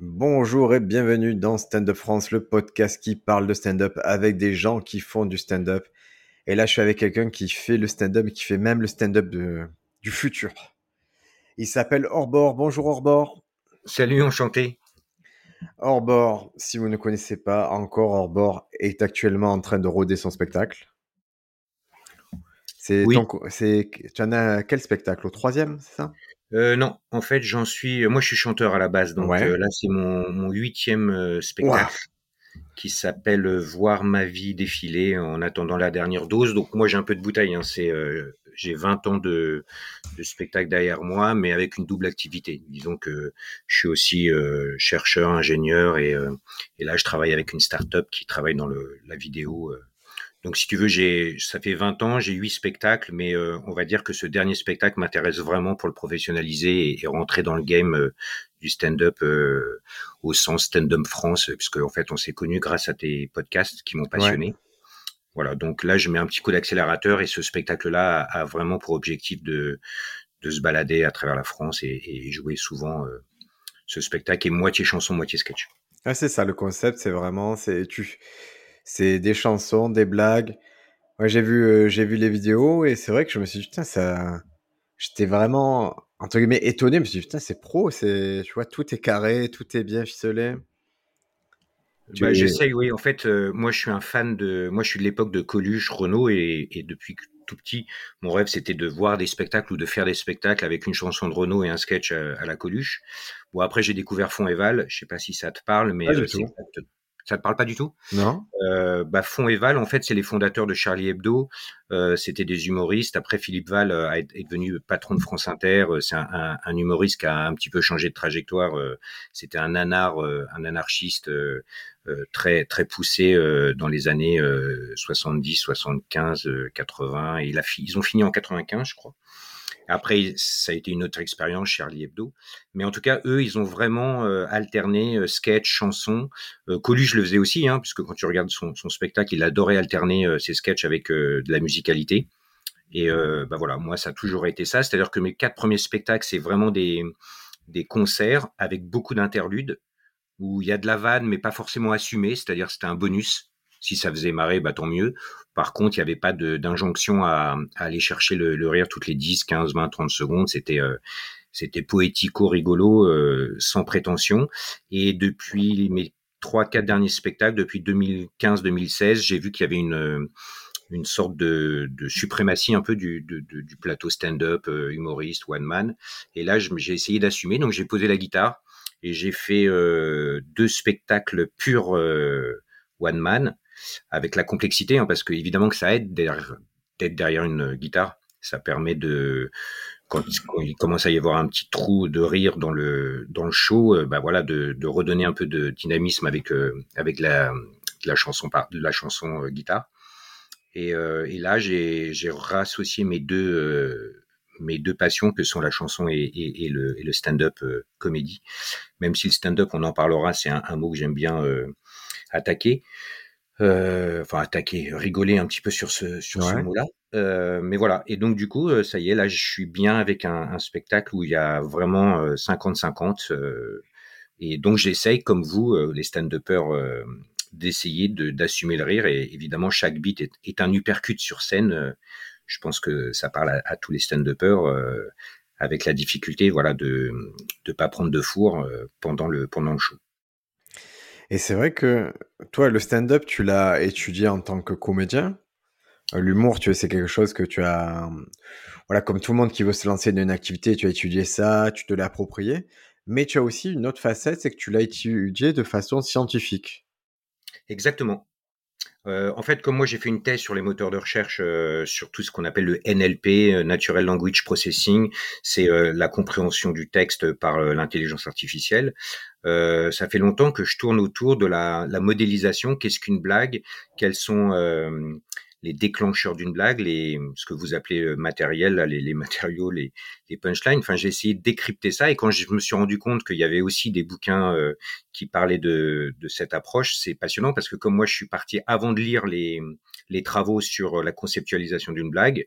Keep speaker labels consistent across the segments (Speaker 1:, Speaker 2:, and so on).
Speaker 1: Bonjour et bienvenue dans Stand Up France, le podcast qui parle de stand-up avec des gens qui font du stand-up. Et là, je suis avec quelqu'un qui fait le stand-up et qui fait même le stand-up du futur. Il s'appelle Orbor. Bonjour Orbor.
Speaker 2: Salut, enchanté.
Speaker 1: Orbor, si vous ne connaissez pas encore, Orbor est actuellement en train de roder son spectacle. C'est
Speaker 2: Oui.
Speaker 1: ton tu en as quel spectacle? Au troisième, c'est ça?
Speaker 2: Euh, non, en fait, j'en suis. Moi, je suis chanteur à la base, donc
Speaker 1: Ouais.
Speaker 2: euh, là, c'est mon, mon huitième euh, spectacle qui s'appelle euh, Voir ma vie défiler en attendant la dernière dose. Donc moi, j'ai un peu de bouteille. Hein. C'est, euh, j'ai 20 ans de, de spectacle derrière moi, mais avec une double activité. Disons que je suis aussi euh, chercheur, ingénieur, et, euh, et là, je travaille avec une start-up qui travaille dans le, la vidéo. Donc, si tu veux, j'ai, ça fait 20 ans, j'ai huit spectacles, mais euh, on va dire que ce dernier spectacle m'intéresse vraiment pour le professionnaliser et, et rentrer dans le game euh, du stand-up euh, au sens stand-up France, puisque en fait, on s'est connus grâce à tes podcasts qui m'ont passionné. Voilà, donc là, je mets un petit coup d'accélérateur et ce spectacle-là a, a vraiment pour objectif de, de se balader à travers la France et, et jouer souvent euh, ce spectacle est moitié chanson, moitié sketch.
Speaker 1: Ah, c'est ça le concept, c'est vraiment, c'est tu, c'est des chansons, des blagues. Moi, j'ai vu, euh, j'ai vu les vidéos et c'est vrai que je me suis dit, putain, ça, j'étais vraiment, entre guillemets, étonné. Je me suis dit, putain, c'est pro, c'est, tu vois, tout est carré, tout est bien ficelé.
Speaker 2: Bah,
Speaker 1: es-
Speaker 2: j'essaye, oui. En fait, euh, moi, je suis un fan de. Moi, je suis de l'époque de Coluche, Renault, et, et depuis tout petit, mon rêve, c'était de voir des spectacles ou de faire des spectacles avec une chanson de Renault et un sketch à, à la Coluche. Bon, après, j'ai découvert Fond et Val. Je sais pas si ça te parle, mais euh, c'est ça te parle pas du tout?
Speaker 1: Non?
Speaker 2: Euh, bah, Fond et Val, en fait, c'est les fondateurs de Charlie Hebdo. Euh, C'était des humoristes. Après, Philippe Val euh, est, devenu patron de France Inter. Euh, C'est un, un, un humoriste qui a un petit peu changé de trajectoire. Euh, C'était un anar, euh, un anarchiste très très poussé euh, dans les années euh, 70, 75, euh, 80. Et il a ils ont fini en 95, je crois. Après, ça a été une autre expérience, Charlie Hebdo. Mais en tout cas, eux, ils ont vraiment euh, alterné euh, sketch, chanson. Euh, Coluche le faisait aussi, hein, puisque quand tu regardes son, spectacle, il adorait alterner ses sketchs avec de la musicalité. Et bah voilà, moi, ça a toujours été ça. C'est-à-dire que mes quatre premiers spectacles, c'est vraiment des, des concerts avec beaucoup d'interludes où il y a de la vanne, mais pas forcément assumée. C'est-à-dire c'était un bonus. Si ça faisait marrer, bah tant mieux. Par contre, il n'y avait pas d'injonction à, aller chercher le, rire toutes les 10, 15, 20, 30 secondes. C'était euh, c'était poético-rigolo, euh, sans prétention. Et depuis mes trois, quatre derniers spectacles, depuis 2015-2016, j'ai vu qu'il y avait une, euh, une sorte de, de suprématie un peu du, du plateau stand-up, euh, humoriste, one man. Et là, j'ai essayé d'assumer. Donc, j'ai posé la guitare et j'ai fait euh, deux spectacles purs euh, one man avec la complexité, hein, parce que évidemment que ça aide d'être derrière une guitare. Ça permet de quand, il commence à y avoir un petit trou de rire dans le dans le show, euh, bah voilà, de, redonner un peu de dynamisme avec euh, avec la la chanson par la chanson euh, guitare. Et, euh, là, j'ai rassocié mes deux euh, mes deux passions que sont la chanson et, le, stand-up euh, comédie. Même si le stand-up, on en parlera, c'est un, mot que j'aime bien euh, attaquer. Euh, enfin attaquer, rigoler un petit peu sur ce sur ce mot-là. Euh, mais voilà. Et donc du coup, euh, ça y est, là, je suis bien avec un, un spectacle où il y a vraiment euh, 50-50. euh, et donc j'essaye, comme vous, euh, les stand-uppers, euh, d'essayer de- d'assumer le rire. Et évidemment, chaque beat est, est un uppercut sur scène. Euh, je pense que ça parle à, à tous les stand-uppers. euh, avec la difficulté, voilà, de de pas prendre de four euh, pendant le pendant le show.
Speaker 1: Et c'est vrai que toi, le stand-up, tu l'as étudié en tant que comédien. Euh, L'humour, tu c'est quelque chose que tu as, euh, voilà, comme tout le monde qui veut se lancer dans une activité, tu as étudié ça, tu te l'as approprié. Mais tu as aussi une autre facette, c'est que tu l'as étudié de façon scientifique.
Speaker 2: Exactement. Euh, en fait, comme moi, j'ai fait une thèse sur les moteurs de recherche, euh, sur tout ce qu'on appelle le NLP, euh, Natural Language Processing, c'est euh, la compréhension du texte par l'intelligence artificielle. Ça fait longtemps que je tourne autour de la, la modélisation. Qu'est-ce qu'une blague Quels sont les déclencheurs d'une blague, les, ce que vous appelez euh, matériel, là, les, les matériaux, les, les punchlines. Enfin, j'ai essayé de décrypter ça et quand je me suis rendu compte qu'il y avait aussi des bouquins euh, qui parlaient de, de cette approche, c'est passionnant parce que comme moi, je suis parti avant de lire les, les travaux sur la conceptualisation d'une blague,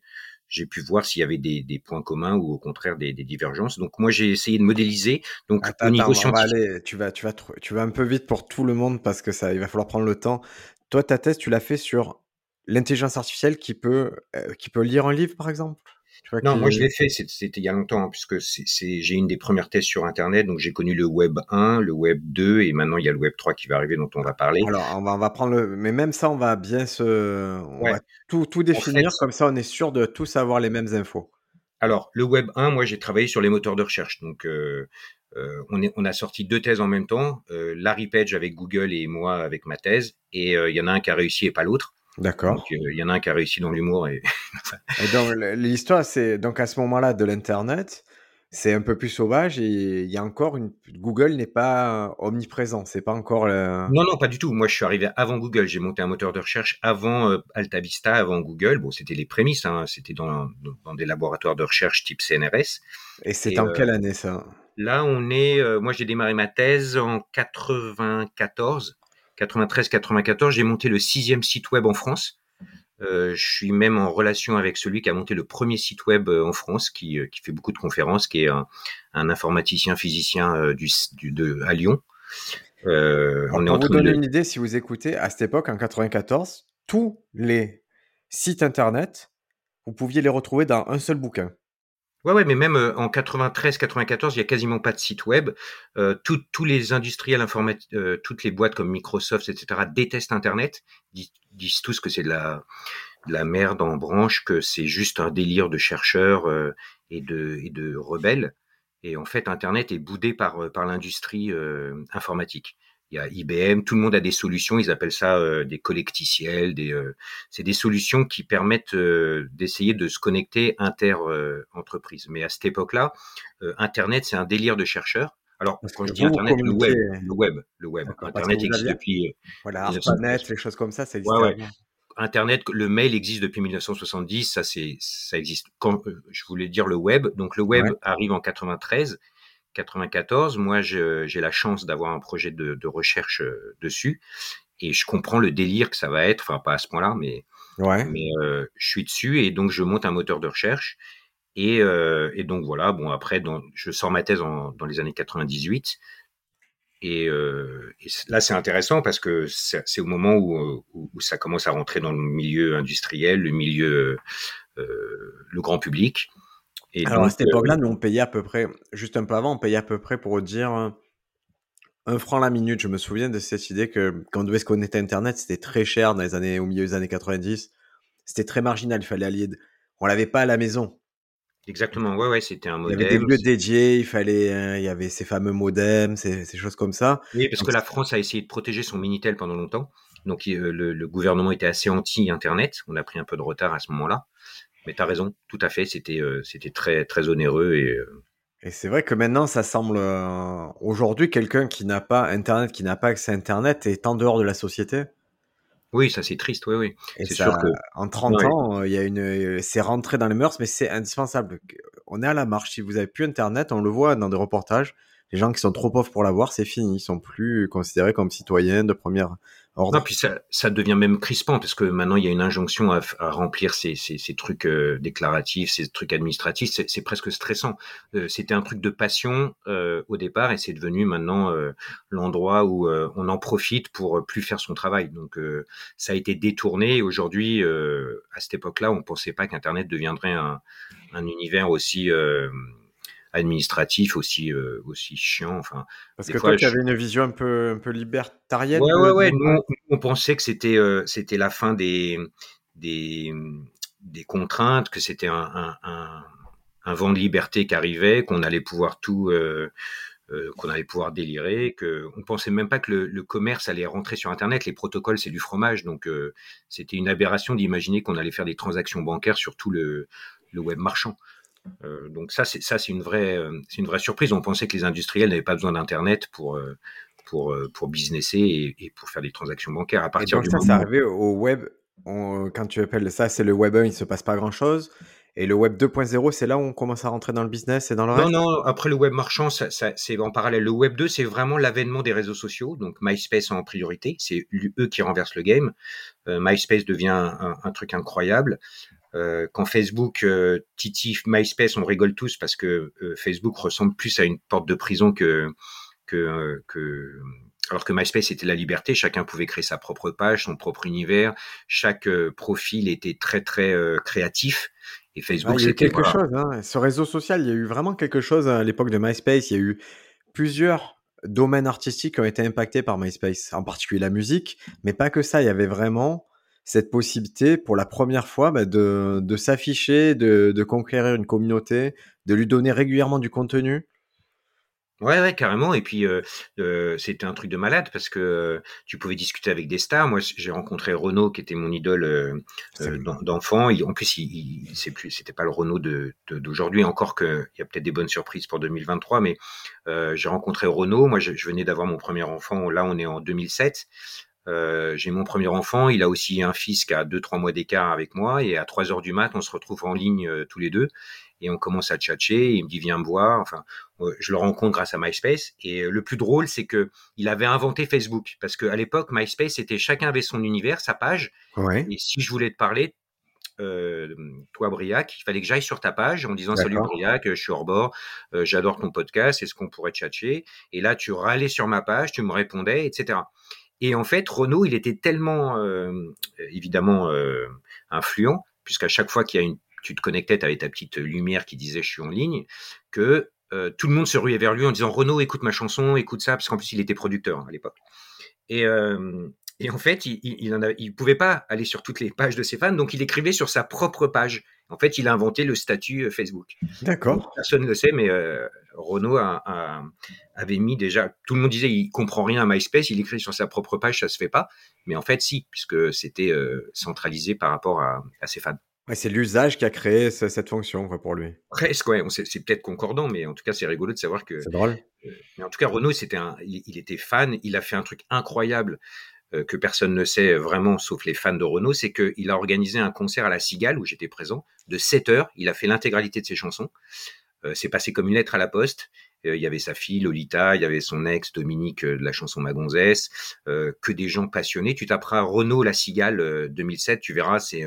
Speaker 2: j'ai pu voir s'il y avait des, des, points communs ou au contraire des, des divergences. Donc moi j'ai essayé de modéliser. Donc
Speaker 1: au niveau scientifique, tu vas tu vas tu vas un peu vite pour tout le monde parce que ça il va falloir prendre le temps. Toi ta thèse tu l'as fait sur l'intelligence artificielle qui peut euh, qui peut lire un livre par exemple?
Speaker 2: non, moi je l'ai fait, c'était il y a longtemps, hein, puisque c'est j'ai une des premières thèses sur Internet, donc j'ai connu le Web 1, le Web 2, et maintenant il y a le Web 3 qui va arriver, dont on va parler.
Speaker 1: Alors on va, on va prendre le, mais même ça, on va bien se, on va tout, tout définir, comme ça on est sûr de tous avoir les mêmes infos.
Speaker 2: Alors le Web 1, moi j'ai travaillé sur les moteurs de recherche, donc euh, euh, on, est, on a sorti deux thèses en même temps, Larry Page avec Google et moi avec ma thèse, et il y en a un qui a réussi et pas l'autre.
Speaker 1: D'accord.
Speaker 2: Il y en a un qui a réussi dans l'humour. Et...
Speaker 1: donc, l'histoire, c'est donc à ce moment-là de l'Internet, c'est un peu plus sauvage et il y a encore une. Google n'est pas omniprésent. C'est pas encore. Le...
Speaker 2: Non, non, pas du tout. Moi, je suis arrivé avant Google. J'ai monté un moteur de recherche avant euh, AltaVista, avant Google. Bon, c'était les prémices. Hein. C'était dans, dans, des laboratoires de recherche type CNRS.
Speaker 1: Et c'est en quelle année ça?
Speaker 2: Là, on est. Euh, moi, j'ai démarré ma thèse en 94. 93-94, j'ai monté le sixième site web en France. Euh, je suis même en relation avec celui qui a monté le premier site web euh, en France, qui, euh, qui fait beaucoup de conférences, qui est un, informaticien physicien du, de, à Lyon.
Speaker 1: on est pour vous donner une idée, si vous écoutez, à cette époque, en 94, tous les sites internet, vous pouviez les retrouver dans un seul bouquin.
Speaker 2: Ouais, ouais, mais même euh, en 93, 94, il y a quasiment pas de site web. Euh, tous les industriels informatiques, euh, toutes les boîtes comme Microsoft, etc., détestent Internet, disent, disent tous que c'est de la, de la merde en branche, que c'est juste un délire de chercheurs euh, et, de, et de rebelles. Et en fait, Internet est boudé par, par l'industrie informatique il y a IBM, tout le monde a des solutions, ils appellent ça euh, des collecticiels, des, euh, c'est des solutions qui permettent euh, d'essayer de se connecter inter-entreprises. Mais à cette époque-là, Internet, c'est un délire de chercheurs. Alors, quand je dis Internet, le web, le web, le web. Internet existe depuis.
Speaker 1: Voilà, Internet, les choses comme ça, ça existe. Ouais,
Speaker 2: Internet, le mail existe depuis 1970, ça c'est, ça existe. Quand je voulais dire le web, donc le web arrive en 93 94, moi j'ai la chance d'avoir un projet de, recherche euh, dessus. Et je comprends le délire que ça va être, enfin pas à ce point-là, mais, mais euh, je suis dessus et donc je monte un moteur de recherche. Et, euh, et donc voilà, bon après je sors ma thèse dans les années 98 et, et là c'est intéressant parce que c'est au moment où, où, ça commence à rentrer dans le milieu industriel, le milieu, le grand public.
Speaker 1: Alors à cette époque-là, nous on payait à peu près, juste un peu avant, on payait à peu près pour dire un franc la minute. Je me souviens de cette idée que quand on devait se connecter à Internet, c'était très cher dans les années, au milieu des années 90. C'était très marginal. Il fallait allier. On l'avait pas à la maison.
Speaker 2: Exactement. Ouais, ouais, c'était un modem.
Speaker 1: Il y avait des lieux dédiés. Il fallait, hein, il y avait ces fameux modems, ces, choses comme ça.
Speaker 2: Oui, parce que la France a essayé de protéger son minitel pendant longtemps. Donc le, le, gouvernement était assez anti-Internet. On a pris un peu de retard à ce moment-là. Mais tu as raison, tout à fait, c'était euh, c'était très très onéreux et euh,
Speaker 1: et c'est vrai que maintenant, ça semble euh, aujourd'hui quelqu'un qui n'a pas Internet, qui n'a pas accès à Internet, est en dehors de la société.
Speaker 2: Oui, ça c'est triste, oui, oui.
Speaker 1: C'est sûr que en 30 ans, il y a une, c'est rentré dans les mœurs, mais c'est indispensable. On est à la marche. Si vous avez plus Internet, on le voit dans des reportages. Les gens qui sont trop pauvres pour l'avoir, c'est fini. Ils sont plus considérés comme citoyens de première
Speaker 2: non, puis ça, ça, devient même crispant parce que maintenant il y a une injonction à, remplir ces, ces, ces trucs euh, déclaratifs, ces trucs administratifs. C'est presque stressant. Euh, C'était un truc de passion euh, au départ et c'est devenu maintenant euh, l'endroit où on en profite pour plus faire son travail. Donc ça a été détourné. Aujourd'hui, à cette époque-là, on pensait pas qu'Internet deviendrait un, un univers aussi administratif aussi euh, aussi chiant. Enfin,
Speaker 1: parce que toi, tu avais une vision un peu un peu libertarienne.
Speaker 2: Ouais, ouais, ouais. Nous, on pensait que c'était euh, c'était la fin des des des contraintes, que c'était un, un, un, un, vent de liberté qui arrivait, qu'on allait pouvoir tout euh, euh qu'on allait pouvoir délirer, que on pensait même pas que le, le commerce allait rentrer sur Internet. Les protocoles, c'est du fromage, donc euh, c'était une aberration d'imaginer qu'on allait faire des transactions bancaires sur tout le, le web marchand. Euh, donc ça, c'est ça, c'est une vraie, euh, c'est une vraie surprise. On pensait que les industriels n'avaient pas besoin d'internet pour euh, pour pour businesser et, et, pour faire des transactions bancaires. À partir
Speaker 1: et donc ça, c'est arrivé au web. quand tu appelles ça, c'est le web 1, il se passe pas grand chose. Et le web 2.0, c'est là où on commence à rentrer dans le business et dans le
Speaker 2: Non, non, après le web marchand, ça, ça, c'est en parallèle. Le web 2, c'est vraiment l'avènement des réseaux sociaux, donc MySpace en priorité. C'est eux qui renversent le game. Euh, MySpace devient un, un, truc incroyable. Quand Facebook, Titi, MySpace, on rigole tous parce que Facebook ressemble plus à une porte de prison que que, que alors que MySpace était la liberté, chacun pouvait créer sa propre page, son propre univers, chaque profil était très très créatif. Et Facebook,
Speaker 1: il y a eu quelque chose. Hein. Ce réseau social, il y a eu vraiment quelque chose à l'époque de MySpace. Il y a eu plusieurs domaines artistiques qui ont été impactés par MySpace, en particulier la musique, mais pas que ça. Il y avait vraiment cette possibilité pour la première fois bah, de, de s'afficher, de, de, conquérir une communauté, de lui donner régulièrement du contenu?
Speaker 2: Ouais, ouais, carrément. Et puis, euh, euh, c'était un truc de malade parce que euh, tu pouvais discuter avec des stars. Moi, j'ai rencontré Renaud, qui était mon idole d'enfant. En plus, il, il c'est plus, c'était pas le Renaud de d'aujourd'hui. Encore que, il y a peut-être des bonnes surprises pour 2023. Mais j'ai rencontré Renaud. Moi, je, je venais d'avoir mon premier enfant. Là, on est en 2007. Euh, j'ai mon premier enfant, il a aussi un fils qui a 2-3 mois d'écart avec moi, et à 3 heures du mat, on se retrouve en ligne euh, tous les deux, et on commence à tchatcher, il me dit viens me voir, enfin, euh, je le rencontre grâce à MySpace, et le plus drôle, c'est que il avait inventé Facebook, parce qu'à l'époque, MySpace, c'était chacun avait son univers, sa page, et si je voulais te parler, euh, toi Briac, il fallait que j'aille sur ta page en disant salut Briac, je suis hors bord, j'adore ton podcast, est-ce qu'on pourrait tchatcher? Et là, tu râlais sur ma page, tu me répondais, etc. Et en fait, Renault, il était tellement euh, évidemment euh, influent, puisqu'à chaque fois qu'il y a une, tu te connectais, avais ta petite lumière qui disait je suis en ligne, que euh, tout le monde se ruait vers lui en disant Renault, écoute ma chanson, écoute ça, parce qu'en plus il était producteur hein, à l'époque. Et, en fait, il, il, il pouvait pas aller sur toutes les pages de ses fans, donc il écrivait sur sa propre page. En fait, il a inventé le statut euh, Facebook.
Speaker 1: D'accord.
Speaker 2: Personne ne le sait, mais euh, Renault a, avait mis déjà. Tout le monde disait il comprend rien à MySpace, il écrit sur sa propre page, ça se fait pas. Mais en fait, si, puisque c'était euh, centralisé par rapport à, ses fans.
Speaker 1: Ouais, c'est l'usage qui a créé cette fonction pour lui.
Speaker 2: Presque, ouais. C'est peut-être concordant, mais en tout cas, c'est rigolo de savoir que.
Speaker 1: C'est drôle.
Speaker 2: mais en tout cas, Renault, c'était un, il, était fan. Il a fait un truc incroyable que personne ne sait vraiment, sauf les fans de Renault, c'est qu'il a organisé un concert à la Cigale, où j'étais présent, de 7 heures. Il a fait l'intégralité de ses chansons. Euh, c'est passé comme une lettre à la poste. Euh, il y avait sa fille Lolita, il y avait son ex Dominique de la chanson Magonzesse, que des gens passionnés. Tu taperas Renault La Cigale 2007, tu verras, c'est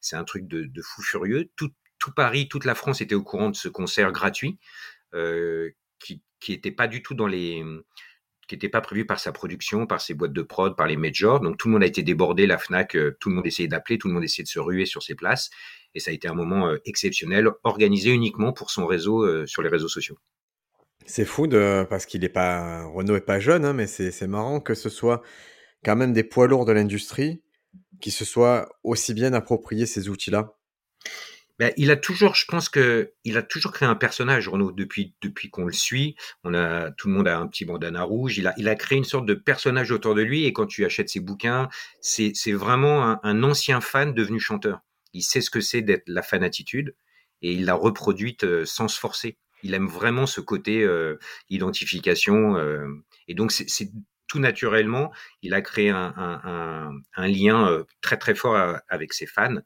Speaker 2: c'est un truc de, fou furieux. Tout, Paris, toute la France était au courant de ce concert gratuit, qui qui était pas du tout dans les qui n'était pas prévu par sa production, par ses boîtes de prod, par les majors. Donc tout le monde a été débordé, la FNAC, euh, tout le monde essayait d'appeler, tout le monde essayait de se ruer sur ses places. Et ça a été un moment euh, exceptionnel, organisé uniquement pour son réseau euh, sur les réseaux sociaux.
Speaker 1: C'est fou de, parce qu'il est pas, Renault est pas jeune, hein, mais c'est marrant que ce soit quand même des poids lourds de l'industrie qui se soient aussi bien appropriés ces outils-là.
Speaker 2: Ben, il a toujours, je pense que il a toujours créé un personnage, Renaud, depuis depuis qu'on le suit. On a tout le monde a un petit bandana rouge. Il a il a créé une sorte de personnage autour de lui. Et quand tu achètes ses bouquins, c'est c'est vraiment un, ancien fan devenu chanteur. Il sait ce que c'est d'être la fanatitude et il l'a reproduite euh, sans se forcer. Il aime vraiment ce côté euh, identification euh, et donc c'est tout naturellement, il a créé un, un, un lien très très fort avec ses fans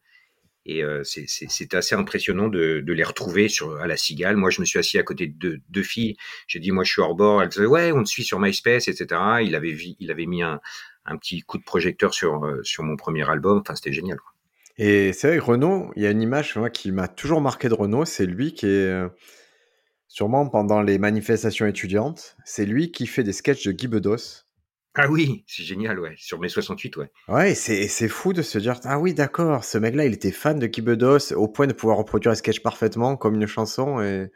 Speaker 2: et euh, c'est assez impressionnant de, les retrouver sur, à la Cigale. Moi, je me suis assis à côté de deux, filles. J'ai dit, moi, je suis hors bord. Elles disaient, ouais, on te suit sur MySpace, etc. Il avait, mis un, petit coup de projecteur sur, euh, sur mon premier album. Enfin, c'était génial.
Speaker 1: Et c'est vrai, Renault, il y a une image qui m'a toujours marqué de Renault. C'est lui qui est, euh, sûrement pendant les manifestations étudiantes, c'est lui qui fait des sketchs de Guy Bedos
Speaker 2: ah oui, c'est génial, ouais. Sur mes 68, ouais.
Speaker 1: Ouais, c'est, c'est fou de se dire, ah oui, d'accord, ce mec-là, il était fan de Kibedos au point de pouvoir reproduire un sketch parfaitement comme une chanson. Et,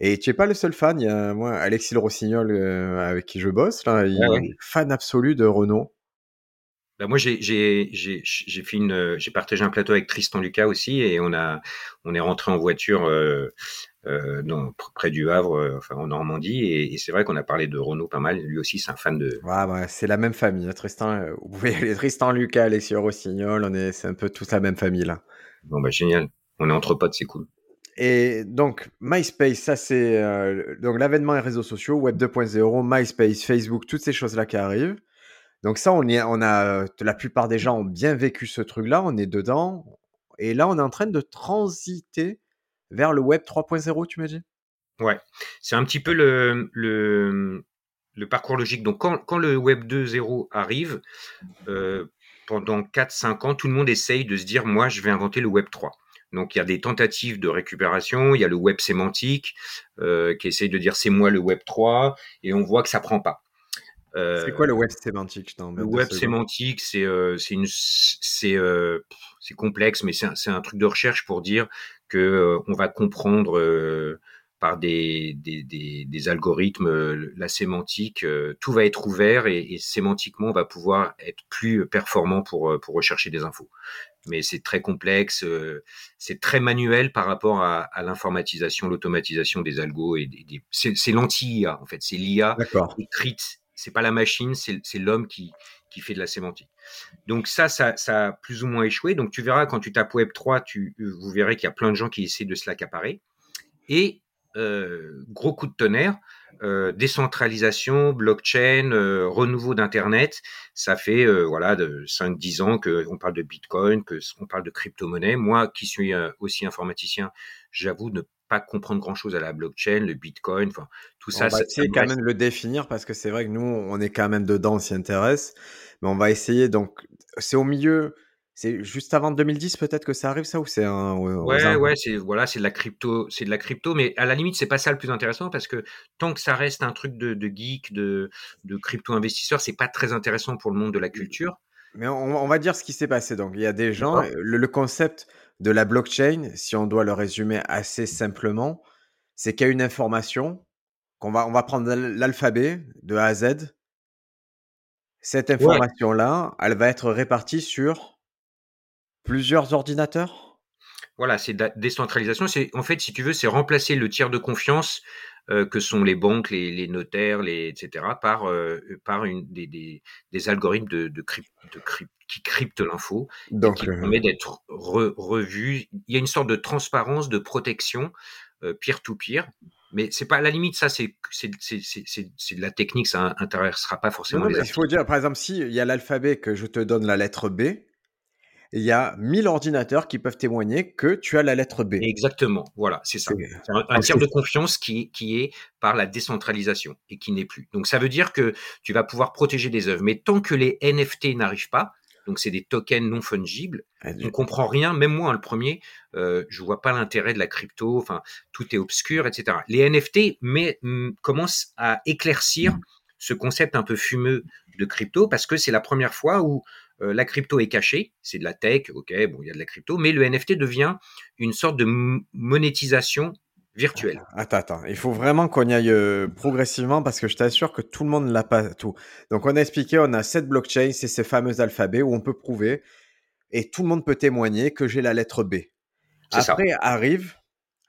Speaker 1: et tu es pas le seul fan. Il y a, moi, Alexis Le Rossignol, euh, avec qui je bosse, là, il est fan absolu de Renault.
Speaker 2: Bah moi, j'ai, j'ai, j'ai, j'ai fait une, j'ai partagé un plateau avec Tristan Lucas aussi, et on a, on est rentré en voiture euh, euh, près du Havre, euh, enfin en Normandie. Et, c'est vrai qu'on a parlé de Renault pas mal. Lui aussi, c'est un fan de.
Speaker 1: Ouais, ouais c'est la même famille. Hein, Tristan, euh, vous pouvez aller Tristan, Lucas, Alexis Rossignol. On est, c'est un peu tous la même famille là.
Speaker 2: Bon bah génial. On est entre potes, c'est cool.
Speaker 1: Et donc MySpace, ça c'est donc l'avènement des réseaux sociaux, Web 2.0, MySpace, Facebook, toutes ces choses là qui arrivent. Donc ça, on, est, on a la plupart des gens ont bien vécu ce truc-là, on est dedans. Et là, on est en train de transiter vers le web 3.0, tu m'as dit?
Speaker 2: Ouais, c'est un petit peu le, le, le, parcours logique. Donc, quand, quand le web 2.0 arrive, euh, pendant 4-5 ans, tout le monde essaye de se dire, moi, je vais inventer le Web 3. Donc il y a des tentatives de récupération, il y a le web sémantique euh, qui essaye de dire c'est moi le web 3 et on voit que ça prend pas.
Speaker 1: Euh, c'est quoi le web sémantique
Speaker 2: Le web sémantique, c'est euh, complexe, mais c'est un, un, truc de recherche pour dire que euh, on va comprendre euh, par des, des, des, des, algorithmes la sémantique, tout va être ouvert et, et, sémantiquement on va pouvoir être plus performant pour pour rechercher des infos. Mais c'est très complexe, c'est très manuel par rapport à, à l'informatisation, l'automatisation des algos et des, c'est l'anti-IA en fait, c'est l'IA écrite c'est pas la machine, c'est l'homme qui, fait de la sémantique. Donc ça, ça, a plus ou moins échoué. Donc tu verras quand tu tapes Web 3, tu, vous verrez qu'il y a plein de gens qui essaient de se l'accaparer. Et euh, gros coup de tonnerre, euh, décentralisation, blockchain, euh, renouveau d'internet, ça fait voilà de 5-10 ans que on parle de Bitcoin, que on parle de crypto-monnaie. Moi, qui suis aussi informaticien, j'avoue ne pas comprendre grand chose à la blockchain, le bitcoin, enfin tout ça.
Speaker 1: On va essayer quand même le définir parce que c'est vrai que nous, on est quand même dedans, on s'y intéresse, mais on va essayer. Donc, c'est au milieu, c'est juste avant 2010 peut-être que ça arrive ça ou c'est un
Speaker 2: Ouais ouais c'est voilà c'est de la crypto c'est de la crypto mais à la limite c'est pas ça le plus intéressant parce que tant que ça reste un truc de, de geek de, de crypto investisseur c'est pas très intéressant pour le monde de la culture.
Speaker 1: Mais on, on va dire ce qui s'est passé donc il y a des gens le, le concept de la blockchain, si on doit le résumer assez simplement, c'est qu'il y a une information qu'on va, on va prendre l'alphabet de A à Z. Cette information-là, elle va être répartie sur plusieurs ordinateurs?
Speaker 2: Voilà, c'est décentralisation. C'est en fait, si tu veux, c'est remplacer le tiers de confiance euh, que sont les banques, les, notaires, les etc. par euh, par une des, des, algorithmes de, de, de qui crypte l'info, qui euh, permet d'être revu. Il y a une sorte de transparence, de protection peer-to-peer. mais c'est pas à la limite, ça, c'est de la technique, ça intéressera pas forcément
Speaker 1: les Il faut dire, par exemple, si il y a l'alphabet que je te donne la lettre B, il y a 1000 ordinateurs qui peuvent témoigner que tu as la lettre B.
Speaker 2: Exactement, voilà, c'est ça. C'est un, tiers de confiance qui, qui est par la décentralisation et qui n'est plus. Donc ça veut dire que tu vas pouvoir protéger des œuvres, mais tant que les NFT n'arrivent pas, donc c'est des tokens non fungibles. Ah, on comprend rien, même moi, hein, le premier, euh, je vois pas l'intérêt de la crypto. Enfin, tout est obscur, etc. Les NFT mais, mm, commencent à éclaircir ce concept un peu fumeux de crypto parce que c'est la première fois où euh, la crypto est cachée. C'est de la tech, ok, bon, il y a de la crypto, mais le NFT devient une sorte de monétisation virtuel.
Speaker 1: Attends, attends, il faut vraiment qu'on y aille euh, progressivement parce que je t'assure que tout le monde n'a pas tout. Donc on a expliqué, on a cette blockchain, c'est ces fameux alphabets où on peut prouver et tout le monde peut témoigner que j'ai la lettre B. Après arrive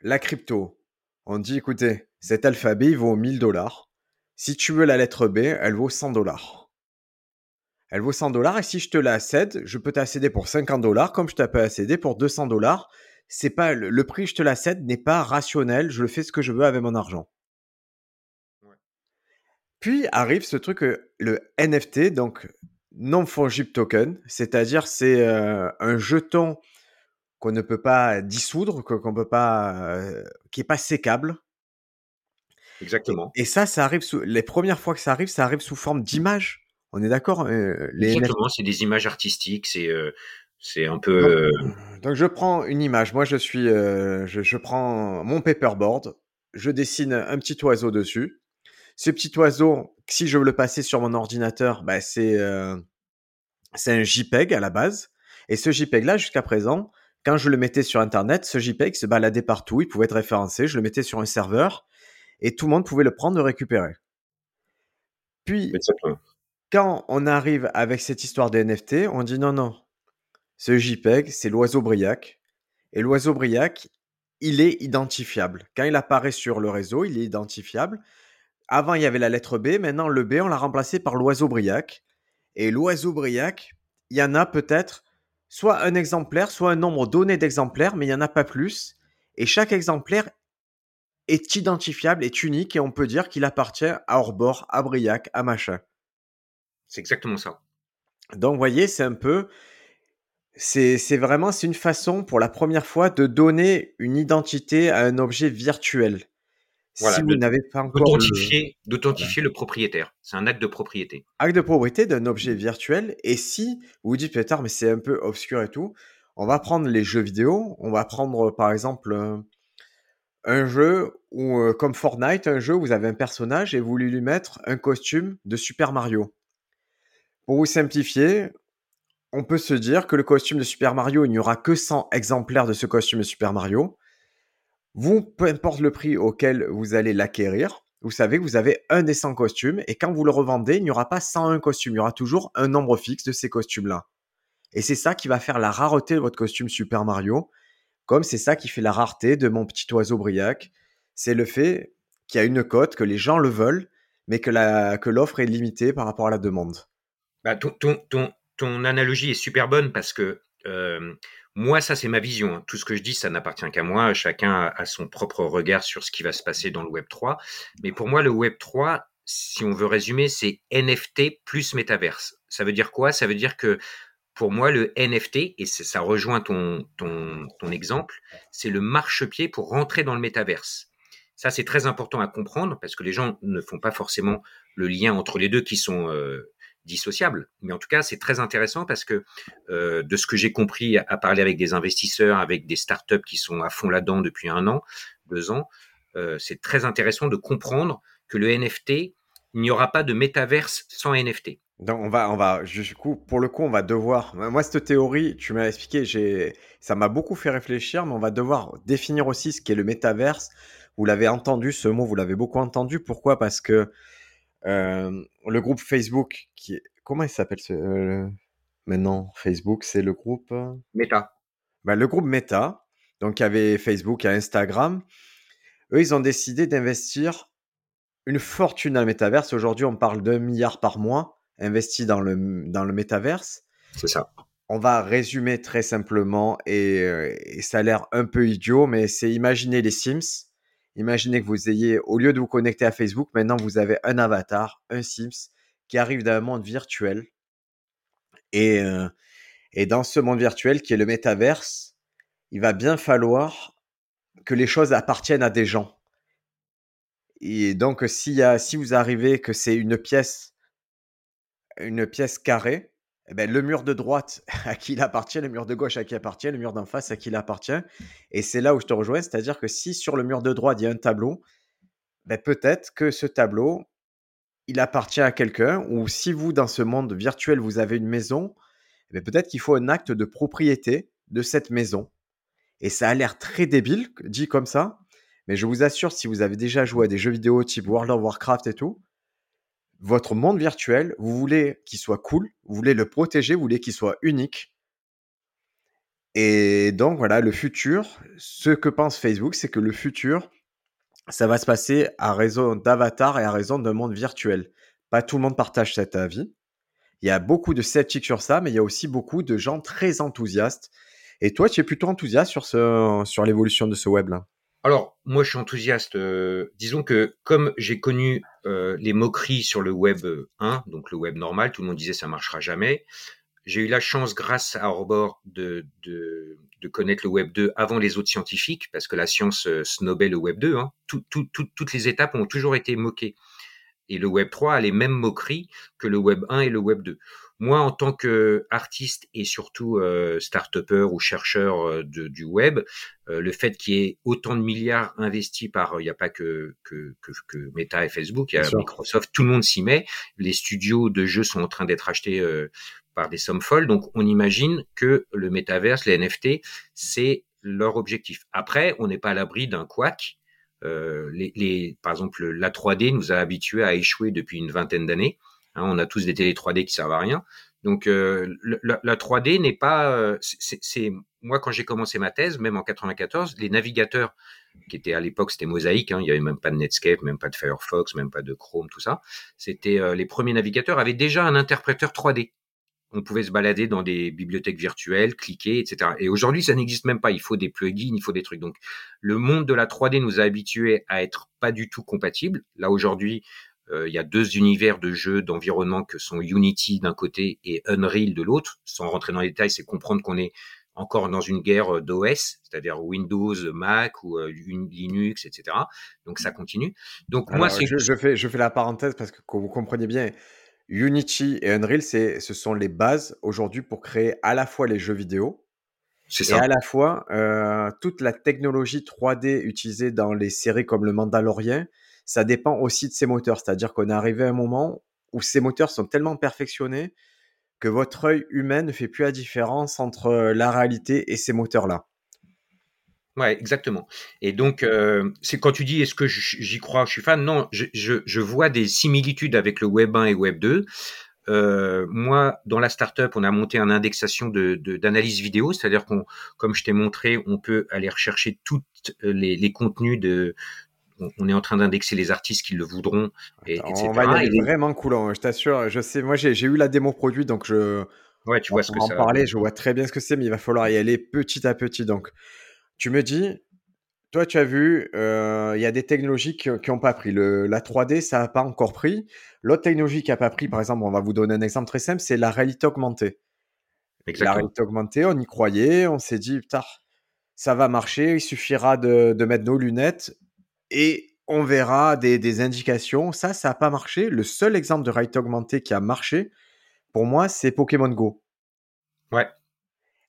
Speaker 1: la crypto. On dit, écoutez, cet alphabet, il vaut 1000 dollars. Si tu veux la lettre B, elle vaut 100 dollars. Elle vaut 100 dollars et si je te la cède, je peux t'accéder pour 50 dollars comme je t'ai pas accéder pour 200 dollars c'est pas le, prix je te la cède n'est pas rationnel, je le fais ce que je veux avec mon argent. Puis arrive ce truc, le NFT, donc non fungible token, c'est-à-dire c'est euh, un jeton qu'on ne peut pas dissoudre, qu'on peut pas, euh, qui est pas sécable.
Speaker 2: Exactement.
Speaker 1: Et, ça, ça arrive sous, les premières fois que ça arrive, ça arrive sous forme d'image. On est d'accord
Speaker 2: euh, Exactement, c'est des images artistiques, c'est c'est un peu. Euh,
Speaker 1: donc, je prends une image. Moi, je suis, euh, je, prends mon paperboard. Je dessine un petit oiseau dessus. Ce petit oiseau, si je veux le passer sur mon ordinateur, bah, c'est euh, c'est un JPEG à la base. Et ce JPEG-là, jusqu'à présent, quand je le mettais sur Internet, ce JPEG se baladait partout. Il pouvait être référencé. Je le mettais sur un serveur et tout le monde pouvait le prendre et récupérer. Puis, quand on arrive avec cette histoire des NFT, on dit non, non, ce JPEG, c'est l'oiseau briac. Et l'oiseau briac, il est identifiable. Quand il apparaît sur le réseau, il est identifiable. Avant, il y avait la lettre B. Maintenant, le B, on l'a remplacé par l'oiseau briac. Et l'oiseau briac, il y en a peut-être soit un exemplaire, soit un nombre donné d'exemplaires, mais il n'y en a pas plus. Et chaque exemplaire est identifiable, est unique, et on peut dire qu'il appartient à Orbor, à Briac, à machin.
Speaker 2: C'est exactement ça.
Speaker 1: Donc, vous voyez, c'est un peu c'est vraiment c'est une façon pour la première fois de donner une identité à un objet virtuel.
Speaker 2: si vous n'avez pas encore d'authentifier, le... d'authentifier le propriétaire. C'est un acte de propriété.
Speaker 1: Acte de propriété d'un objet virtuel. Et si vous dites peut-être, mais c'est un peu obscur et tout, on va prendre les jeux vidéo. On va prendre par exemple euh, un jeu où, euh, comme Fortnite, un jeu où vous avez un personnage et vous voulez lui mettre un costume de Super Mario. Pour vous simplifier, on peut se dire que le costume de Super Mario, il n'y aura que 100 exemplaires de ce costume de Super Mario. Vous, peu importe le prix auquel vous allez l'acquérir, vous savez que vous avez un des 100 costumes et quand vous le revendez, il n'y aura pas 101 costumes, il y aura toujours un nombre fixe de ces costumes-là. Et c'est ça qui va faire la rareté de votre costume Super Mario, comme c'est ça qui fait la rareté de mon petit oiseau briac. C'est le fait qu'il y a une cote, que les gens le veulent, mais que l'offre est limitée par rapport à la demande.
Speaker 2: Bah, ton, ton, ton, analogie est super bonne parce que euh, moi, ça, c'est ma vision. Hein. Tout ce que je dis, ça n'appartient qu'à moi. Chacun a son propre regard sur ce qui va se passer dans le Web 3. Mais pour moi, le Web 3, si on veut résumer, c'est NFT plus métaverse. Ça veut dire quoi? Ça veut dire que pour moi, le NFT, et ça rejoint ton, ton, ton exemple, c'est le marchepied pour rentrer dans le métaverse. Ça, c'est très important à comprendre parce que les gens ne font pas forcément le lien entre les deux qui sont euh, dissociable. Mais en tout cas, c'est très intéressant parce que euh, de ce que j'ai compris à parler avec des investisseurs, avec des startups qui sont à fond là-dedans depuis un an, deux ans, euh, c'est très intéressant de comprendre que le NFT, il n'y aura pas de métaverse sans NFT.
Speaker 1: Donc on va, on va, du coup, pour le coup, on va devoir. Moi, cette théorie, tu m'as expliqué, j'ai, ça m'a beaucoup fait réfléchir, mais on va devoir définir aussi ce qu'est le métaverse. Vous l'avez entendu, ce mot, vous l'avez beaucoup entendu. Pourquoi? Parce que le groupe Facebook, qui est... comment il s'appelle ce... Euh, maintenant Facebook, c'est le groupe euh?
Speaker 2: Meta.
Speaker 1: Ben, le groupe Meta, donc il y avait Facebook, et Instagram. Eux, ils ont décidé d'investir une fortune dans le métaverse. Aujourd'hui, on parle d'un milliard par mois investi dans le, dans le métaverse.
Speaker 2: C'est ça.
Speaker 1: On va résumer très simplement et, et ça a l'air un peu idiot, mais c'est imaginer les Sims Imaginez que vous ayez, au lieu de vous connecter à Facebook, maintenant vous avez un avatar, un Sims, qui arrive d'un monde virtuel. Et, euh, et dans ce monde virtuel qui est le métaverse, il va bien falloir que les choses appartiennent à des gens. Et donc, si, si vous arrivez que c'est une pièce, une pièce carrée, eh ben, le mur de droite à qui il appartient, le mur de gauche à qui il appartient, le mur d'en face à qui il appartient. Et c'est là où je te rejoins, c'est-à-dire que si sur le mur de droite il y a un tableau, ben, peut-être que ce tableau, il appartient à quelqu'un, ou si vous, dans ce monde virtuel, vous avez une maison, eh ben, peut-être qu'il faut un acte de propriété de cette maison. Et ça a l'air très débile, dit comme ça, mais je vous assure, si vous avez déjà joué à des jeux vidéo type World of Warcraft et tout, votre monde virtuel, vous voulez qu'il soit cool, vous voulez le protéger, vous voulez qu'il soit unique. Et donc voilà, le futur, ce que pense Facebook, c'est que le futur, ça va se passer à raison d'avatars et à raison d'un monde virtuel. Pas tout le monde partage cet avis. Il y a beaucoup de sceptiques sur ça, mais il y a aussi beaucoup de gens très enthousiastes. Et toi, tu es plutôt enthousiaste sur, sur l'évolution de ce web-là?
Speaker 2: Alors, moi, je suis enthousiaste. Euh, disons que comme j'ai connu euh, les moqueries sur le web 1, donc le web normal, tout le monde disait ça marchera jamais. J'ai eu la chance, grâce à Orbor, de, de, connaître le web 2 avant les autres scientifiques, parce que la science euh, snobait le web 2. Hein. toutes les étapes ont toujours été moquées. Et le web 3 a les mêmes moqueries que le web 1 et le web 2. Moi, en tant qu'artiste et surtout euh, start-upper ou chercheur euh, de, du web, euh, le fait qu'il y ait autant de milliards investis par, il n'y a pas que, que, que, que, Meta et Facebook, il y a Microsoft, tout le monde s'y met. Les studios de jeux sont en train d'être achetés euh, par des sommes folles. Donc, on imagine que le métaverse, les NFT, c'est leur objectif. Après, on n'est pas à l'abri d'un quack. Euh, les, les, par exemple, la 3D nous a habitués à échouer depuis une vingtaine d'années. Hein, on a tous des télé 3D qui servent à rien. Donc euh, la, 3D n'est pas. Euh, c'est moi quand j'ai commencé ma thèse, même en 94, les navigateurs qui étaient à l'époque c'était Mosaïque, hein, il y avait même pas de Netscape, même pas de Firefox, même pas de Chrome, tout ça. C'était euh, les premiers navigateurs avaient déjà un interpréteur 3D. On pouvait se balader dans des bibliothèques virtuelles, cliquer, etc. Et aujourd'hui, ça n'existe même pas. Il faut des plugins, il faut des trucs. Donc, le monde de la 3D nous a habitués à être pas du tout compatibles. Là, aujourd'hui, il y a deux univers de jeux d'environnement que sont Unity d'un côté et Unreal de l'autre. Sans rentrer dans les détails, c'est comprendre qu'on est encore dans une guerre d'OS, c'est-à-dire Windows, Mac ou Linux, etc. Donc ça continue. Donc moi,
Speaker 1: c'est je, fais je fais la parenthèse parce que vous comprenez bien, Unity et Unreal, c'est ce sont les bases aujourd'hui pour créer à la fois les jeux vidéo et à la fois toute la technologie 3D utilisée dans les séries comme le Mandalorian. Ça dépend aussi de ces moteurs, c'est-à-dire qu'on est arrivé à un moment où ces moteurs sont tellement perfectionnés que votre œil humain ne fait plus la différence entre euh, la réalité et ces moteurs-là.
Speaker 2: Ouais, exactement. Et donc, euh, c'est quand tu dis est-ce que j'y crois, je suis fan? Non, je, vois des similitudes avec le Web 1 et Web 2. Euh, moi, dans la startup, on a monté une indexation de d'analyse vidéo, c'est-à-dire qu'on, comme je t'ai montré, on peut aller rechercher les, les contenus de, on est en train d'indexer les artistes qui le voudront, et, etc.
Speaker 1: On va y aller vraiment cool, hein, je t'assure. Je sais, moi j'ai eu la démo produit, donc je.
Speaker 2: Ouais, tu vois ce que
Speaker 1: en parler, je vois très bien ce que c'est, mais il va falloir y aller petit à petit. Donc, tu me dis, toi, tu as vu, euh, il y a des technologies qui n'ont pas pris. Le, la 3D, ça n'a pas encore pris. L'autre technologie qui n'a pas pris, par exemple, on va vous donner un exemple très simple, c'est la réalité augmentée. Exactement. La réalité augmentée, on y croyait, on s'est dit, putain, ça va marcher, il suffira de, de mettre nos lunettes et on verra des, indications. Ça, ça n'a pas marché. Le seul exemple de réalité augmentée qui a marché, pour moi, c'est Pokémon Go.
Speaker 2: Ouais.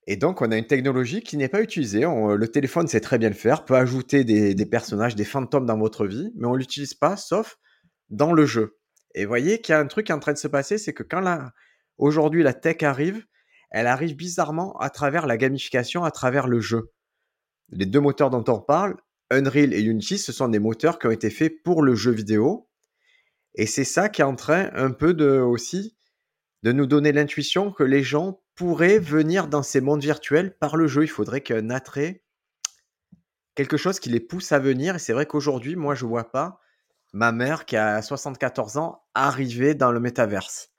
Speaker 1: Et donc, on a une technologie qui n'est pas utilisée. le téléphone sait très bien le faire, peut ajouter des, personnages, des fantômes dans votre vie, mais on ne l'utilise pas, sauf dans le jeu. Et vous voyez qu'il y a un truc qui est en train de se passer, c'est que quand la, aujourd'hui la tech arrive, elle arrive bizarrement à travers la gamification, à travers le jeu. Les deux moteurs dont on parle, Unreal et Unity, ce sont des moteurs qui ont été faits pour le jeu vidéo. Et c'est ça qui est en train un peu de aussi de nous donner l'intuition que les gens pourraient venir dans ces mondes virtuels par le jeu. Il faudrait qu'un attrait, quelque chose qui les pousse à venir. Et c'est vrai qu'aujourd'hui, moi, je vois pas ma mère qui a 74 ans arriver dans le métaverse.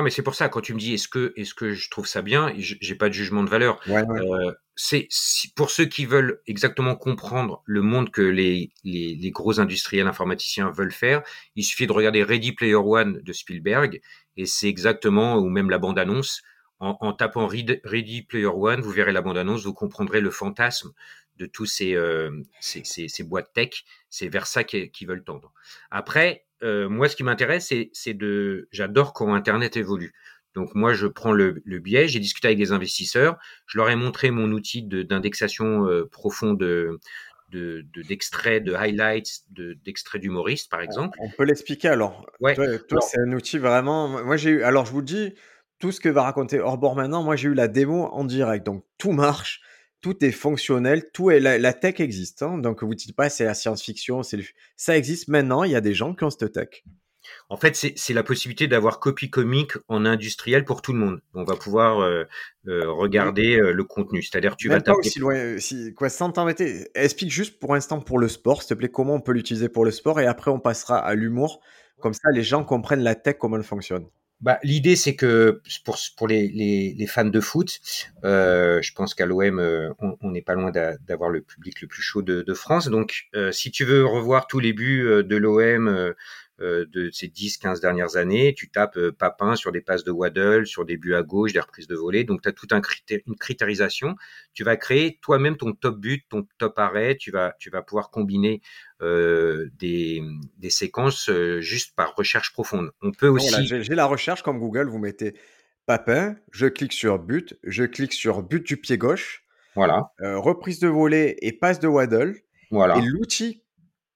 Speaker 2: Non, mais c'est pour ça, quand tu me dis est-ce que, est-ce que je trouve ça bien, j'ai pas de jugement de valeur. Euh, c'est pour ceux qui veulent exactement comprendre le monde que les, les, les, gros industriels informaticiens veulent faire, il suffit de regarder Ready Player One de Spielberg et c'est exactement, ou même la bande-annonce, en, en, tapant Ready Player One, vous verrez la bande-annonce, vous comprendrez le fantasme de tous ces, euh, ces, ces, ces, boîtes tech. C'est vers ça qu'ils veulent tendre. Après, euh, moi, ce qui m'intéresse, c'est de, j'adore comment Internet évolue. Donc moi, je prends le, le biais, j'ai discuté avec des investisseurs, je leur ai montré mon outil d'indexation euh, profond de d'extraits, de, de, highlights, d'extraits d'humoristes, par exemple.
Speaker 1: On peut l'expliquer alors. Ouais. Toi, c'est un outil vraiment. Moi, j'ai eu. Alors, je vous le dis, tout ce que va raconter Orbor maintenant, moi, j'ai eu la démo en direct, donc tout marche tout est fonctionnel, tout est la, tech existe. Hein. donc vous dites pas c'est la science-fiction, c'est ça existe maintenant. Il y a des gens qui ont cette tech.
Speaker 2: En fait, c'est la possibilité d'avoir copie comique en industriel pour tout le monde. On va pouvoir euh, euh, regarder euh, le contenu. C'est-à-dire, tu vas
Speaker 1: taper. Aussi loin, si, quoi, sans t'embêter, explique juste pour l'instant pour le sport, s'il te plaît, comment on peut l'utiliser pour le sport et après on passera à l'humour. Comme ça, les gens comprennent la tech, comment elle fonctionne.
Speaker 2: Bah, l'idée, c'est que pour, pour les, les, les, fans de foot, euh, je pense qu'à l'OM, euh, on n'est pas loin d'avoir le public le plus chaud de, de France. Donc, euh, si tu veux revoir tous les buts euh, de l'OM euh, de ces 10-15 dernières années. Tu tapes euh, Papin sur des passes de Waddle, sur des buts à gauche, des reprises de volée. Donc, tu as tout un une critérisation. Tu vas créer toi-même ton top but, ton top arrêt. Tu vas, tu vas pouvoir combiner euh, des, des séquences juste par recherche profonde. On peut aussi.
Speaker 1: J'ai la recherche comme Google. Vous mettez Papin, je clique sur but, je clique sur but du pied gauche.
Speaker 2: Voilà.
Speaker 1: reprise de volée et passe de Waddle.
Speaker 2: Voilà.
Speaker 1: Et l'outil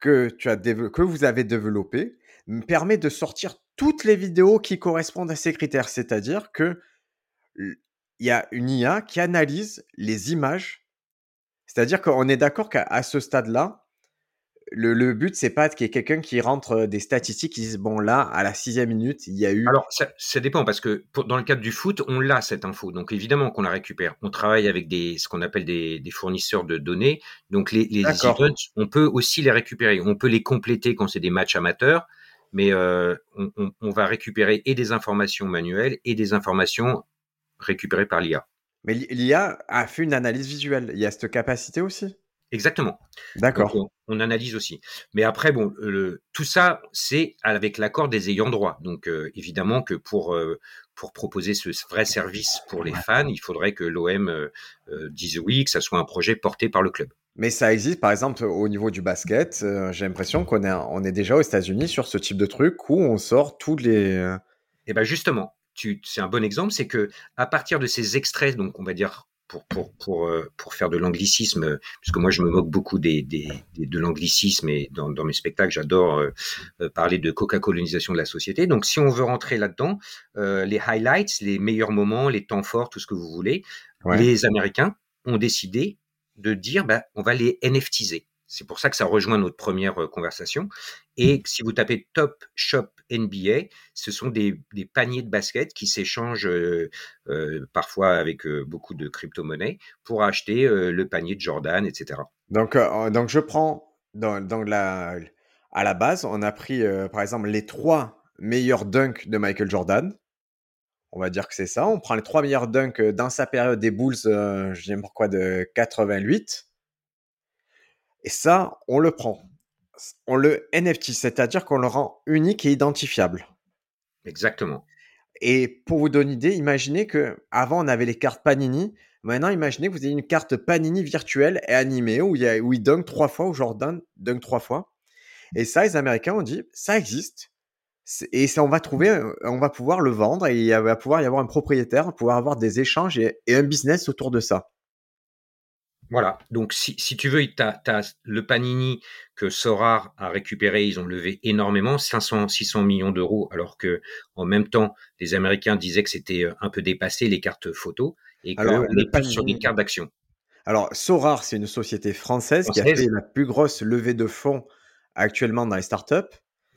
Speaker 1: que, tu as que vous avez développé me permet de sortir toutes les vidéos qui correspondent à ces critères. C'est-à-dire que il y a une IA qui analyse les images. C'est-à-dire qu'on est d'accord qu'à ce stade-là, le, le, but, c'est pas qu'il y ait quelqu'un qui rentre des statistiques qui disent bon là à la sixième minute il y a eu.
Speaker 2: Alors ça, ça dépend parce que dans le cadre du foot on l'a cette info donc évidemment qu'on la récupère. On travaille avec des ce qu'on appelle des, des, fournisseurs de données donc les, les events, on peut aussi les récupérer. On peut les compléter quand c'est des matchs amateurs mais euh, on, va récupérer et des informations manuelles et des informations récupérées par l'IA.
Speaker 1: Mais l'IA a fait une analyse visuelle. Il y a cette capacité aussi?
Speaker 2: Exactement.
Speaker 1: D'accord.
Speaker 2: On, analyse aussi. Mais après, bon, tout ça, c'est avec l'accord des ayants droit. Donc, euh, évidemment que pour euh, pour proposer ce vrai service pour les fans, il faudrait que l'OM euh, dise oui, que ça soit un projet porté par le club.
Speaker 1: Mais ça existe, par exemple, au niveau du basket. J'ai l'impression qu'on est on est déjà aux États-Unis sur ce type de truc où on sort tous les.
Speaker 2: Eh ben justement, c'est un bon exemple, c'est que à partir de ces extraits, donc on va dire pour, pour, pour, euh, pour faire de l'anglicisme, puisque moi je me moque beaucoup des, des, de l'anglicisme et dans, dans, mes spectacles j'adore euh, euh, parler de coca-colonisation de la société. Donc si on veut rentrer là-dedans, les highlights, les meilleurs moments, les temps forts, tout ce que vous voulez, les Américains ont décidé de dire bah, on va les NFTiser. C'est pour ça que ça rejoint notre première conversation. Et si vous tapez Top Shop NBA, ce sont des, paniers de basket qui s'échangent parfois avec beaucoup de crypto-monnaies pour acheter le panier de Jordan, etc.
Speaker 1: Donc, donc je prends dans, la, à la base, on a pris par exemple les trois meilleurs dunks de Michael Jordan. On va dire que c'est ça. On prend les trois meilleurs dunks dans sa période des Bulls, je dis pourquoi, de 88. Et ça, on le prend. On le NFT, c'est-à-dire qu'on le rend unique et identifiable.
Speaker 2: Exactement.
Speaker 1: Et pour vous donner une idée, imaginez que avant on avait les cartes Panini. Maintenant, imaginez que vous avez une carte Panini virtuelle et animée où il, y a, où il dunk trois fois, où Jordan dunk trois fois. Et ça, les Américains ont dit, ça existe. Et ça, on va trouver, on va pouvoir le vendre et il va pouvoir y avoir un propriétaire, pouvoir avoir des échanges et un business autour de ça.
Speaker 2: Voilà, donc si, tu veux, tu as, le Panini que Sorar a récupéré, ils ont levé énormément, 500, 600 millions d'euros, alors que en même temps, les Américains disaient que c'était euh, un peu dépassé les cartes photos et que alors, les Panini... sur des cartes d'action.
Speaker 1: Alors, Sorar, c'est une société française, qui a fait la plus grosse levée de fonds actuellement dans les startups.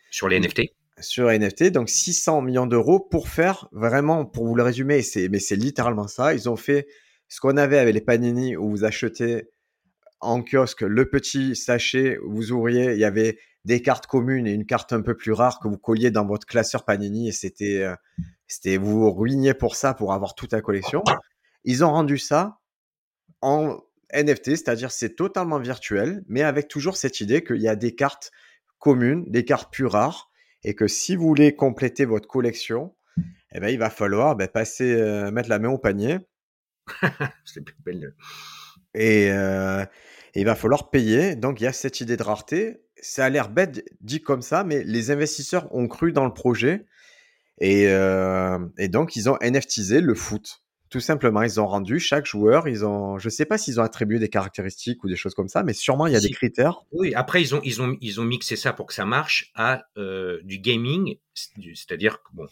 Speaker 2: Sur les NFT
Speaker 1: sur NFT, donc 600 millions d'euros pour faire vraiment, pour vous le résumer, mais c'est littéralement ça. Ils ont fait ce qu'on avait avec les Panini où vous achetez en kiosque le petit sachet, vous ouvriez, il y avait des cartes communes et une carte un peu plus rare que vous colliez dans votre classeur Panini et c'était, euh, c'était vous vous ruiniez pour ça pour avoir toute la collection. Ils ont rendu ça en NFT, c'est-à-dire c'est totalement virtuel, mais avec toujours cette idée qu'il y a des cartes communes, des cartes plus rares, et que si vous voulez compléter votre collection, eh ben, il va falloir ben, passer, euh, mettre la main au panier et, euh, il va falloir payer. Donc il y a cette idée de rareté. Ça a l'air bête dit comme ça, mais les investisseurs ont cru dans le projet. Et, euh, donc ils ont NFTisé le foot. Tout simplement, ils ont rendu chaque joueur, ils ont, je sais pas s'ils ont attribué des caractéristiques ou des choses comme ça, mais sûrement il y a des critères.
Speaker 2: Oui, après ils ont, ils ont, ils ont mixé ça pour que ça marche à euh, du gaming, c'est-à-dire que bon,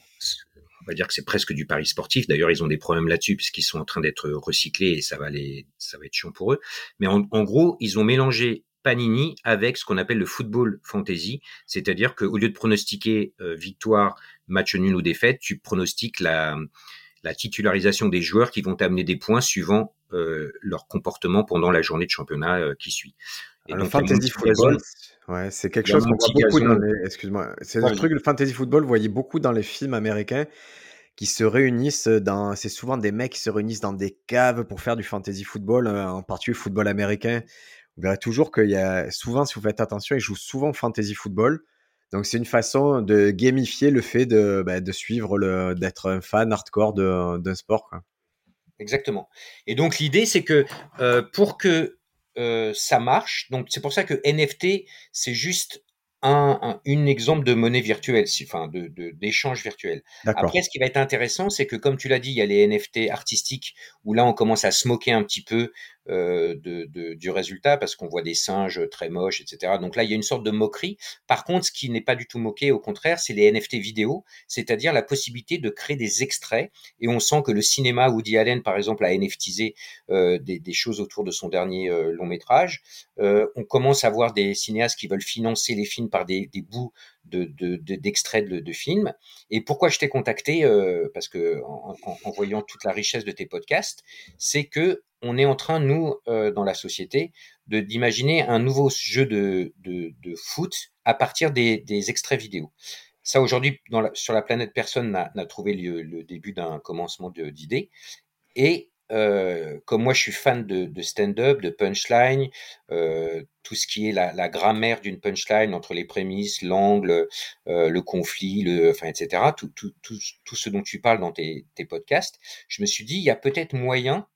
Speaker 2: on va dire que c'est presque du pari sportif. D'ailleurs, ils ont des problèmes là-dessus puisqu'ils sont en train d'être recyclés et ça va les, ça va être chiant pour eux. Mais en, gros, ils ont mélangé Panini avec ce qu'on appelle le football fantasy, c'est-à-dire qu'au lieu de pronostiquer euh, victoire, match nul ou défaite, tu pronostiques la, la titularisation des joueurs qui vont t'amener des points suivant euh, leur comportement pendant la journée de championnat euh, qui suit.
Speaker 1: Et le fantasy football, ouais, c'est quelque chose qu'on voit beaucoup dans les. Excuse-moi, c'est un truc le fantasy football. Vous voyez beaucoup dans les films américains qui se réunissent dans. C'est souvent des mecs qui se réunissent dans des caves pour faire du fantasy football, euh, en particulier football américain. Vous verrez toujours qu'il y a souvent, si vous faites attention, ils jouent souvent fantasy football. Donc c'est une façon de gamifier le fait de, bah, de suivre le, d'être un fan hardcore d'un sport. Quoi.
Speaker 2: Exactement. Et donc l'idée c'est que euh, pour que euh, ça marche. Donc c'est pour ça que NFT, c'est juste un, un une exemple de monnaie virtuelle, enfin de d'échange virtuel. Après, ce qui va être intéressant, c'est que comme tu l'as dit, il y a les NFT artistiques où là on commence à se moquer un petit peu euh, du résultat parce qu'on voit des singes très moches, etc. Donc là, il y a une sorte de moquerie. Par contre, ce qui n'est pas du tout moqué, au contraire, c'est les NFT vidéo, c'est-à-dire la possibilité de créer des extraits. Et on sent que le cinéma, Woody Allen, par exemple, a NFTisé euh, des, choses autour de son dernier euh, long métrage. On commence à voir des cinéastes qui veulent financer les films par des, des bouts d'extraits de, de, de, films. Et pourquoi je t'ai contacté, euh, parce que en, voyant toute la richesse de tes podcasts, c'est que on est en train, nous, euh, dans la société, d'imaginer un nouveau jeu de, foot à partir des, des extraits vidéo. Ça, aujourd'hui, sur la planète, personne n'a trouvé le, le début d'un commencement d'idée. Et comme moi je suis fan de, stand-up, de punchline, tout ce qui est la, grammaire d'une punchline entre les prémices, l'angle, le conflit, le, enfin etc. Tout, ce dont tu parles dans tes, tes podcasts, je me suis dit il y a peut-être moyen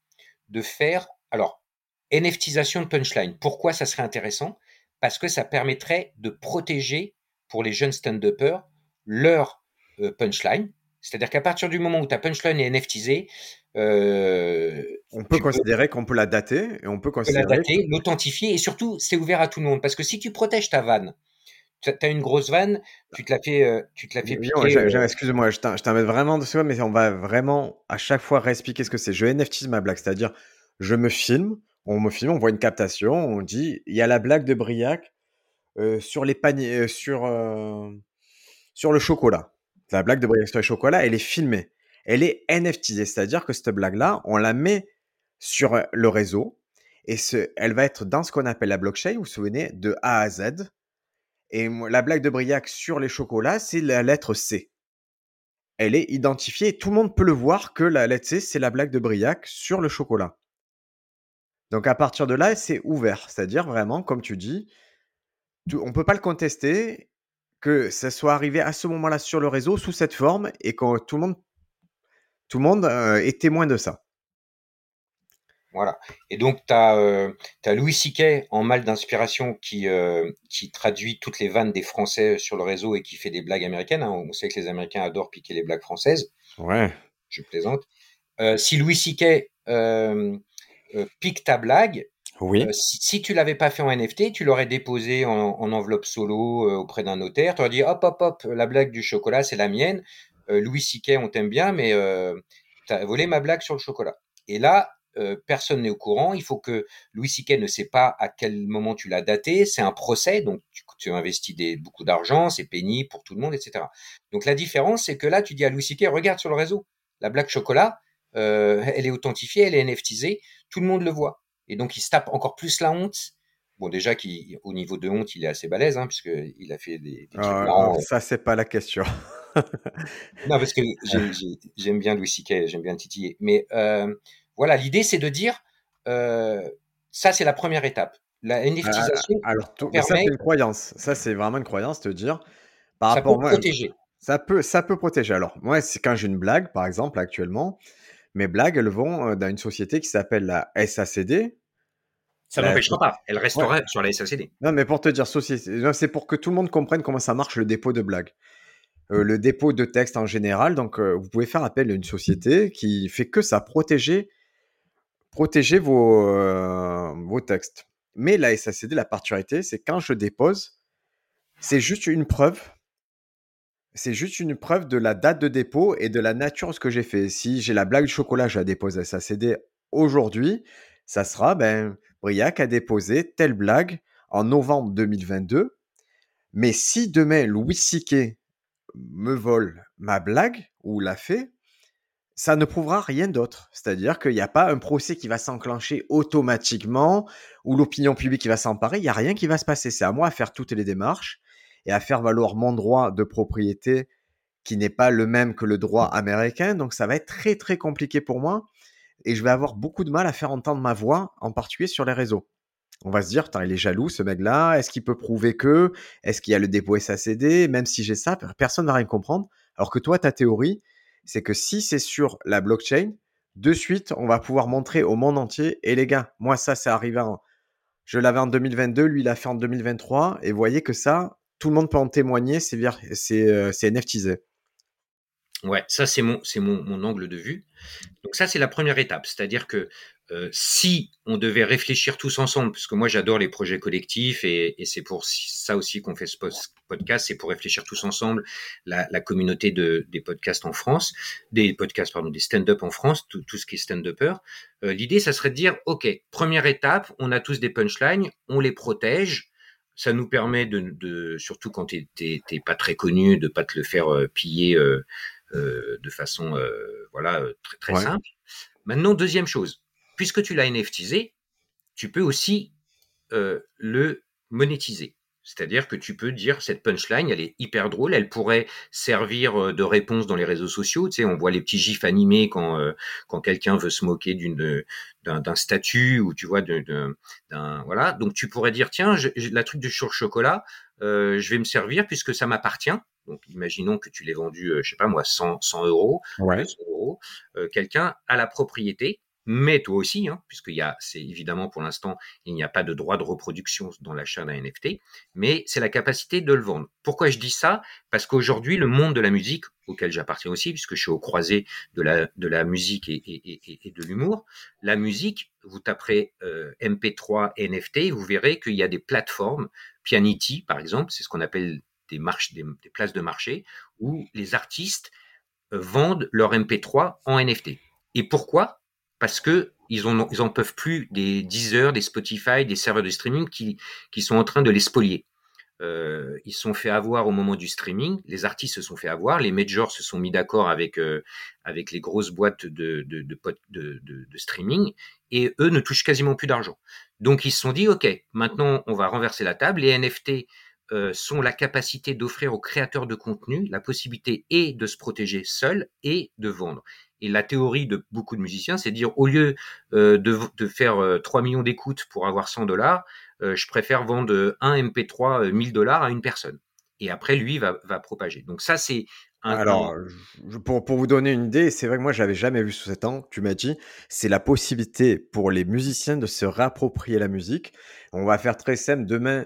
Speaker 2: de faire alors NFTisation de punchline. Pourquoi ça serait intéressant? Parce que ça permettrait de protéger pour les jeunes stand-uppers leur punchline. C'est-à-dire qu'à partir du moment où ta punchline est NFTisée,
Speaker 1: euh, on peut considérer qu'on peut la dater et on peut considérer
Speaker 2: la dater, l'authentifier et surtout c'est ouvert à tout le monde parce que si tu protèges ta vanne, tu as une grosse vanne, tu te la fais, euh, tu te la fais piquer.
Speaker 1: Euh, excuse-moi, je mets vraiment dessus, mais on va vraiment à chaque fois réexpliquer ce que c'est. Je NFTise ma blague, c'est-à-dire je me filme, on me filme, on voit une captation, on dit il y a la blague de Briac sur les paniers, sur sur le chocolat. La blague de Briac sur le chocolat, elle est filmée elle est NFTisée, c'est-à-dire que cette blague-là, on la met sur euh, le réseau et elle va être dans ce qu'on appelle la blockchain, vous vous souvenez, de A à Z. Et la blague de Briac sur les chocolats, c'est la lettre C. Elle est identifiée tout le monde peut le voir que la lettre C, c'est la blague de Briac sur le chocolat. Donc à partir de là, c'est ouvert, c'est-à-dire vraiment, comme tu dis, on ne peut pas le contester, que ça soit arrivé à ce moment-là sur le réseau sous cette forme et que tout le monde tout le monde est témoin de ça.
Speaker 2: Voilà. Et donc, tu as, euh, Louis Siquet en mal d'inspiration qui, euh, qui traduit toutes les vannes des Français sur le réseau et qui fait des blagues américaines. Hein. On sait que les Américains adorent piquer les blagues françaises.
Speaker 1: Ouais.
Speaker 2: Je plaisante. si Louis Siquet pique ta blague,
Speaker 1: oui.
Speaker 2: si, si, tu l'avais pas fait en NFT, tu l'aurais déposé en, en, enveloppe solo auprès d'un notaire. Tu aurais dit hop, hop, hop, la blague du chocolat, c'est la mienne. Euh, Louis Siquet, on t'aime bien, mais euh, tu as volé ma blague sur le chocolat. Et là, euh, personne n'est au courant. Il faut que Louis Siquet ne sait pas à quel moment tu l'as daté. C'est un procès, donc tu, tu investis beaucoup d'argent, c'est pénible pour tout le monde, etc. Donc la différence, c'est que là, tu dis à Louis Siquet, regarde sur le réseau, la blague chocolat, elle est authentifiée, elle est NFTisée, tout le monde le voit. Et donc il se tape encore plus la honte. Bon, déjà, au niveau de honte, il est assez balèze, hein, puisqu'il a fait des, des
Speaker 1: ah, Ça, c'est pas la question
Speaker 2: non, parce que j'aime bien Louis C.K., j'aime bien titiller. Mais euh, voilà, l'idée, c'est de dire, euh, ça, c'est la première étape. La NFTisation.
Speaker 1: Ah, alors, ça, c'est une croyance. Ça, c'est vraiment une croyance, te dire.
Speaker 2: Par ça rapport peut protéger.
Speaker 1: Ça peut, ça peut protéger. Alors, moi, c'est quand j'ai une blague, par exemple, actuellement, mes blagues, elles vont euh, dans une société qui s'appelle la SACD.
Speaker 2: Ça n'empêchera pas. Elle restera sur la SACD.
Speaker 1: Non, mais pour te dire, c'est pour que tout le monde comprenne comment ça marche le dépôt de blagues. Euh, le dépôt de texte en général. Donc, euh, vous pouvez faire appel à une société qui fait que ça, protéger, protéger vos, euh, vos textes. Mais la SACD, la particularité, c'est quand je dépose, c'est juste une preuve. C'est juste une preuve de la date de dépôt et de la nature de ce que j'ai fait. Si j'ai la blague du chocolat, je la dépose à SACD aujourd'hui, ça sera, ben, Briac a déposé telle blague en novembre 2022. Mais si demain, Louis Siquet me vole ma blague ou la fait, ça ne prouvera rien d'autre. C'est-à-dire qu'il n'y a pas un procès qui va s'enclencher automatiquement ou l'opinion publique qui va s'emparer. Il n'y a rien qui va se passer. C'est à moi à faire toutes les démarches et à faire valoir mon droit de propriété qui n'est pas le même que le droit américain. Donc ça va être très très compliqué pour moi et je vais avoir beaucoup de mal à faire entendre ma voix, en particulier sur les réseaux. On va se dire, il est jaloux, ce mec-là. Est-ce qu'il peut prouver que? Est-ce qu'il y a le dépôt SACD Même si j'ai ça, personne ne va rien comprendre. Alors que toi, ta théorie, c'est que si c'est sur la blockchain, de suite, on va pouvoir montrer au monde entier. Et les gars, moi, ça, c'est arrivé en... Je l'avais en 2022, lui, il l'a fait en 2023. Et voyez que ça, tout le monde peut en témoigner, c'est euh, NFTisé.
Speaker 2: Ouais, ça, c'est mon, mon, mon angle de vue. Donc ça, c'est la première étape. C'est-à-dire que euh, si on devait réfléchir tous ensemble, parce que moi j'adore les projets collectifs et, c'est pour ça aussi qu'on fait ce podcast, c'est pour réfléchir tous ensemble la, communauté de, des podcasts en France, des podcasts pardon, des stand-up en France, tout, ce qui est stand-upper. Euh, l'idée, ça serait de dire, ok, première étape, on a tous des punchlines, on les protège. Ça nous permet de, surtout quand t'es pas très connu, de pas te le faire euh, piller de façon voilà très très simple. Maintenant, deuxième chose, puisque tu l'as NFTisé, tu peux aussi euh, le monétiser. C'est-à-dire que tu peux dire cette punchline, elle est hyper drôle, elle pourrait servir euh, de réponse dans les réseaux sociaux. Tu sais, on voit les petits gifs animés quand euh, quand quelqu'un veut se moquer d'une d'un statut ou tu vois d'un voilà. Donc tu pourrais dire tiens, je, la truc du sur chocolat, euh, je vais me servir puisque ça m'appartient. Donc imaginons que tu l'aies vendu, je sais pas moi, 100 100 euros,
Speaker 1: ouais.
Speaker 2: euros. quelqu'un a la propriété mais toi aussi, hein, a, c'est évidemment pour l'instant, il n'y a pas de droit de reproduction dans l'achat d'un NFT, mais c'est la capacité de le vendre. Pourquoi je dis ça? Parce qu'aujourd'hui, le monde de la musique, auquel j'appartiens aussi, puisque je suis au croisé de la, musique et, de l'humour, la musique, vous taperez euh, MP3 NFT, vous verrez qu'il y a des plateformes, Pianity par exemple, c'est ce qu'on appelle des, places de marché, où les artistes euh, vendent leur MP3 en NFT. Et pourquoi? Parce que ils en, peuvent plus des Deezer, des Spotify, des serveurs de streaming qui, sont en train de les spolier. Euh, ils sont fait avoir au moment du streaming, les artistes se sont fait avoir, les majors se sont mis d'accord avec euh, les grosses boîtes de, streaming et eux ne touchent quasiment plus d'argent. Donc ils se sont dit ok, maintenant on va renverser la table. Les NFT euh, sont la capacité d'offrir aux créateurs de contenu la possibilité et de se protéger seul et de vendre. Et la théorie de beaucoup de musiciens, c'est de dire au lieu euh, de, de, faire 3 euh, millions d'écoutes pour avoir 100 dollars, euh, je préfère vendre un MP3 1000 dollars à une personne. Et après, lui va, va propager. Donc ça, c'est un
Speaker 1: Alors, pour, pour vous donner une idée, c'est vrai que moi, j'avais jamais vu sous cet angle, tu m'as dit, c'est la possibilité pour les musiciens de se réapproprier la musique. On va faire très simple. Demain,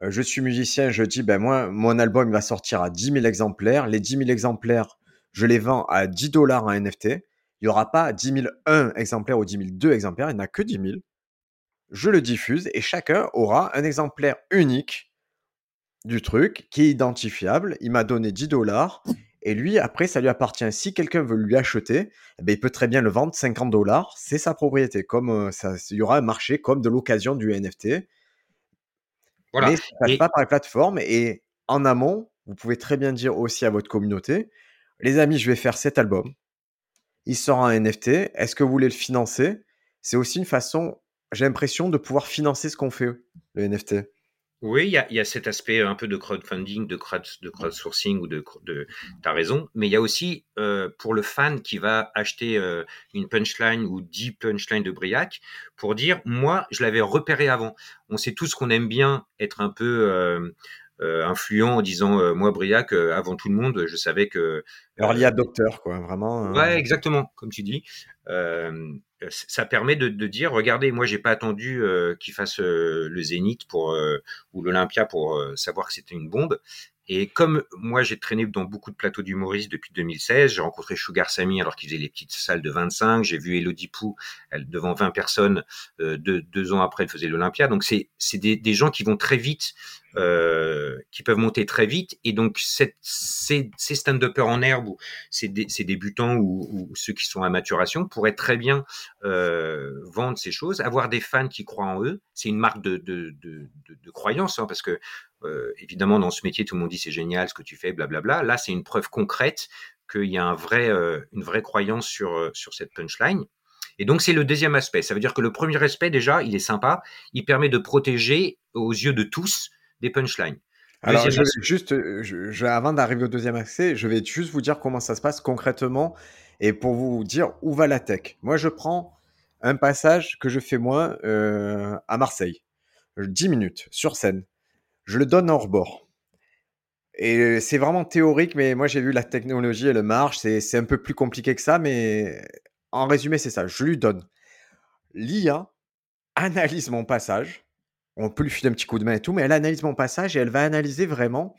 Speaker 1: je suis musicien, je dis, ben moi, mon album va sortir à 10 000 exemplaires. Les 10 000 exemplaires, je les vends à 10 dollars en NFT. Il n'y aura pas 10 001 exemplaires ou 10 002 exemplaires, il n'y en a que 10 000. Je le diffuse et chacun aura un exemplaire unique du truc qui est identifiable. Il m'a donné 10 dollars et lui, après, ça lui appartient. Si quelqu'un veut lui acheter, eh ben, il peut très bien le vendre 50 dollars. C'est sa propriété. Comme euh, ça, il y aura un marché comme de l'occasion du NFT. Voilà. Mais ça passe pas par les plateformes. Et en amont, vous pouvez très bien dire aussi à votre communauté, les amis, je vais faire cet album. Il sort en NFT. Est-ce que vous voulez le financer? C'est aussi une façon, j'ai l'impression, de pouvoir financer ce qu'on fait, le NFT.
Speaker 2: Oui, il y a, cet aspect un peu de crowdfunding, de, crowd, de crowdsourcing ou de, de as raison, mais il y a aussi euh, pour le fan qui va acheter euh, une punchline ou 10 punchlines de Briac pour dire moi je l'avais repéré avant. On sait tous qu'on aime bien être un peu euh, euh, influent en disant euh, moi Briac euh, avant tout le monde je savais que
Speaker 1: alors il y a docteur quoi vraiment
Speaker 2: ouais exactement comme tu dis ça permet de, de, dire regardez moi j'ai pas attendu qu'il fasse le Zénith pour ou l'Olympia pour savoir que c'était une bombe et comme moi, j'ai traîné dans beaucoup de plateaux d'humoristes depuis 2016, j'ai rencontré Sugar Sammy alors qu'il faisait les petites salles de 25. J'ai vu Elodie Pou elle, devant 20 personnes euh, deux, deux, ans après, elle faisait l'Olympia. Donc c'est c'est des, des, gens qui vont très vite, euh, qui peuvent monter très vite. Et donc cette, ces, ces stand-uppers en herbe ou ces, ces débutants ou, ou, ceux qui sont à maturation pourraient très bien euh, vendre ces choses, avoir des fans qui croient en eux. C'est une marque de, de, de, de, de croyance hein, parce que euh, évidemment, dans ce métier, tout le monde dit c'est génial ce que tu fais, blablabla. Là, c'est une preuve concrète qu'il y a un vrai, euh, une vraie croyance sur, euh, sur cette punchline. Et donc, c'est le deuxième aspect. Ça veut dire que le premier aspect, déjà, il est sympa. Il permet de protéger aux yeux de tous des punchlines.
Speaker 1: Alors, je juste, je, avant d'arriver au deuxième aspect, je vais juste vous dire comment ça se passe concrètement et pour vous dire où va la tech. Moi, je prends un passage que je fais moi euh, à Marseille, 10 minutes sur scène je le donne hors bord. Et c'est vraiment théorique, mais moi j'ai vu la technologie, elle marche, c'est un peu plus compliqué que ça, mais en résumé, c'est ça. Je lui donne. L'IA analyse mon passage. On peut lui filer un petit coup de main et tout, mais elle analyse mon passage et elle va analyser vraiment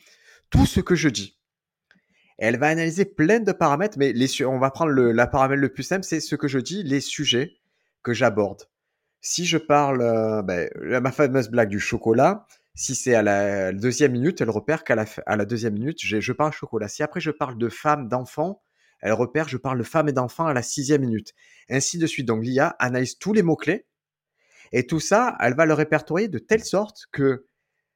Speaker 1: tout ce que je dis. elle va analyser plein de paramètres, mais on va prendre la paramètre le plus simple, c'est ce que je dis, les sujets que j'aborde. Si je parle, euh, ben, ma fameuse blague du chocolat, si c'est à la deuxième minute, elle repère qu'à la, la deuxième minute, je parle chocolat. Si après je parle de femmes, d'enfants, elle repère, je parle de femmes et d'enfants à la sixième minute. Ainsi de suite. Donc l'IA analyse tous les mots-clés. Et tout ça, elle va le répertorier de telle sorte que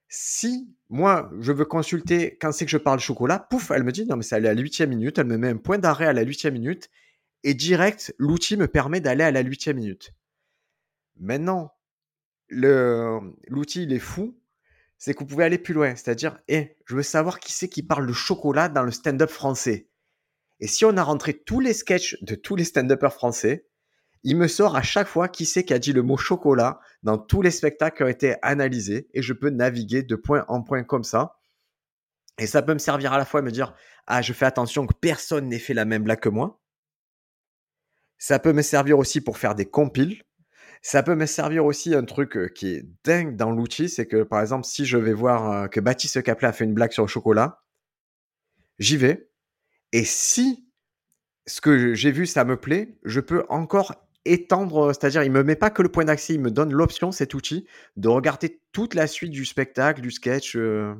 Speaker 1: si moi, je veux consulter quand c'est que je parle chocolat, pouf, elle me dit, non, mais c'est à la huitième minute, elle me met un point d'arrêt à la huitième minute, et direct, l'outil me permet d'aller à la huitième minute. Maintenant, l'outil, il est fou, c'est que vous pouvez aller plus loin. C'est-à-dire, eh, je veux savoir qui c'est qui parle de chocolat dans le stand-up français. Et si on a rentré tous les sketchs de tous les stand-uppers français, il me sort à chaque fois qui c'est qui a dit le mot chocolat dans tous les spectacles qui ont été analysés et je peux naviguer de point en point comme ça. Et ça peut me servir à la fois à me dire ah je fais attention que personne n'ait fait la même blague que moi. Ça peut me servir aussi pour faire des compiles. Ça peut me servir aussi un truc euh, qui est dingue dans l'outil, c'est que par exemple si je vais voir euh, que Baptiste Caplet a fait une blague sur le chocolat, j'y vais. Et si ce que j'ai vu ça me plaît, je peux encore étendre, c'est-à-dire il me met pas que le point d'accès, il me donne l'option, cet outil, de regarder toute la suite du spectacle, du sketch. Euh.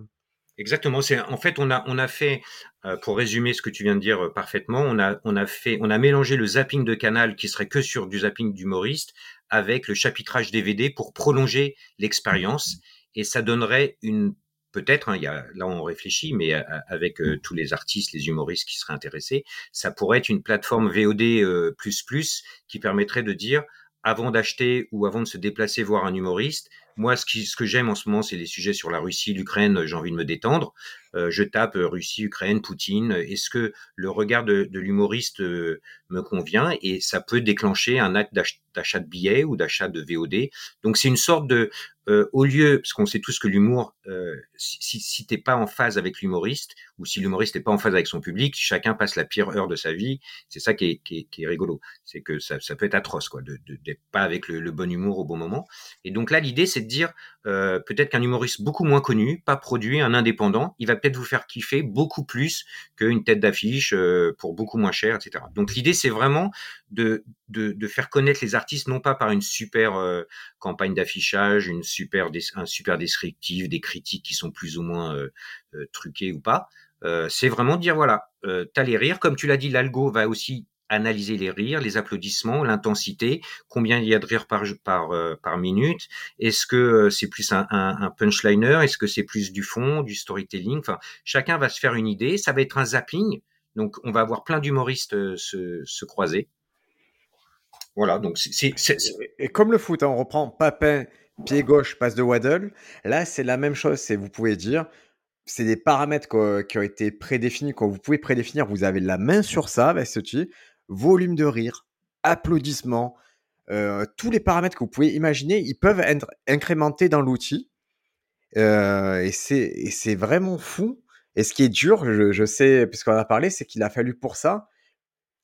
Speaker 2: Exactement. C'est en fait on a on a fait euh, pour résumer ce que tu viens de dire euh, parfaitement, on a on a fait on a mélangé le zapping de canal qui serait que sur du zapping d'humoriste avec le chapitrage DVD pour prolonger l'expérience et ça donnerait une peut-être, hein, là on réfléchit, mais euh, avec euh, tous les artistes, les humoristes qui seraient intéressés, ça pourrait être une plateforme VOD euh, plus plus qui permettrait de dire avant d'acheter ou avant de se déplacer voir un humoriste, moi, ce, qui, ce que j'aime en ce moment, c'est les sujets sur la Russie, l'Ukraine. J'ai envie de me détendre. Euh, je tape Russie, Ukraine, Poutine. Est-ce que le regard de, de l'humoriste me convient? Et ça peut déclencher un acte d'achat de billets ou d'achat de VOD. Donc, c'est une sorte de, euh, au lieu, parce qu'on sait tous que l'humour, euh, si, si t'es pas en phase avec l'humoriste, ou si l'humoriste n'est pas en phase avec son public, chacun passe la pire heure de sa vie. C'est ça qui est, rigolo. C'est que ça, peut être atroce, quoi, de d'être pas avec le, bon humour au bon moment. Et donc là, l'idée, c'est de dire, euh, peut-être qu'un humoriste beaucoup moins connu, pas produit, un indépendant, il va peut-être vous faire kiffer beaucoup plus qu'une tête d'affiche euh, pour beaucoup moins cher, etc. Donc l'idée, c'est vraiment de, de, de, faire connaître les artistes, non pas par une super euh, campagne d'affichage, une super un super descriptif, des critiques qui sont plus ou moins euh, euh, truquées ou pas. c'est vraiment dire voilà, t'as les rires, comme tu l'as dit, l'algo va aussi analyser les rires, les applaudissements, l'intensité, combien il y a de rires par par minute. Est-ce que c'est plus un, un, un punchliner Est-ce que c'est plus du fond, du storytelling chacun va se faire une idée. Ça va être un zapping. Donc, on va avoir plein d'humoristes se, se croiser. Voilà, donc c'est.
Speaker 1: Et comme le foot, hein, on reprend Papin, pied gauche, passe de Waddle. Là, c'est la même chose. C'est vous pouvez dire, c'est des paramètres qui ont été prédéfinis. Quand vous pouvez prédéfinir, vous avez la main sur ça, ce volume de rire, applaudissements, euh, tous les paramètres que vous pouvez imaginer, ils peuvent être incrémentés dans l'outil. Euh, et c'est vraiment fou. Et ce qui est dur, je, sais, puisqu'on a parlé, c'est qu'il a fallu pour ça.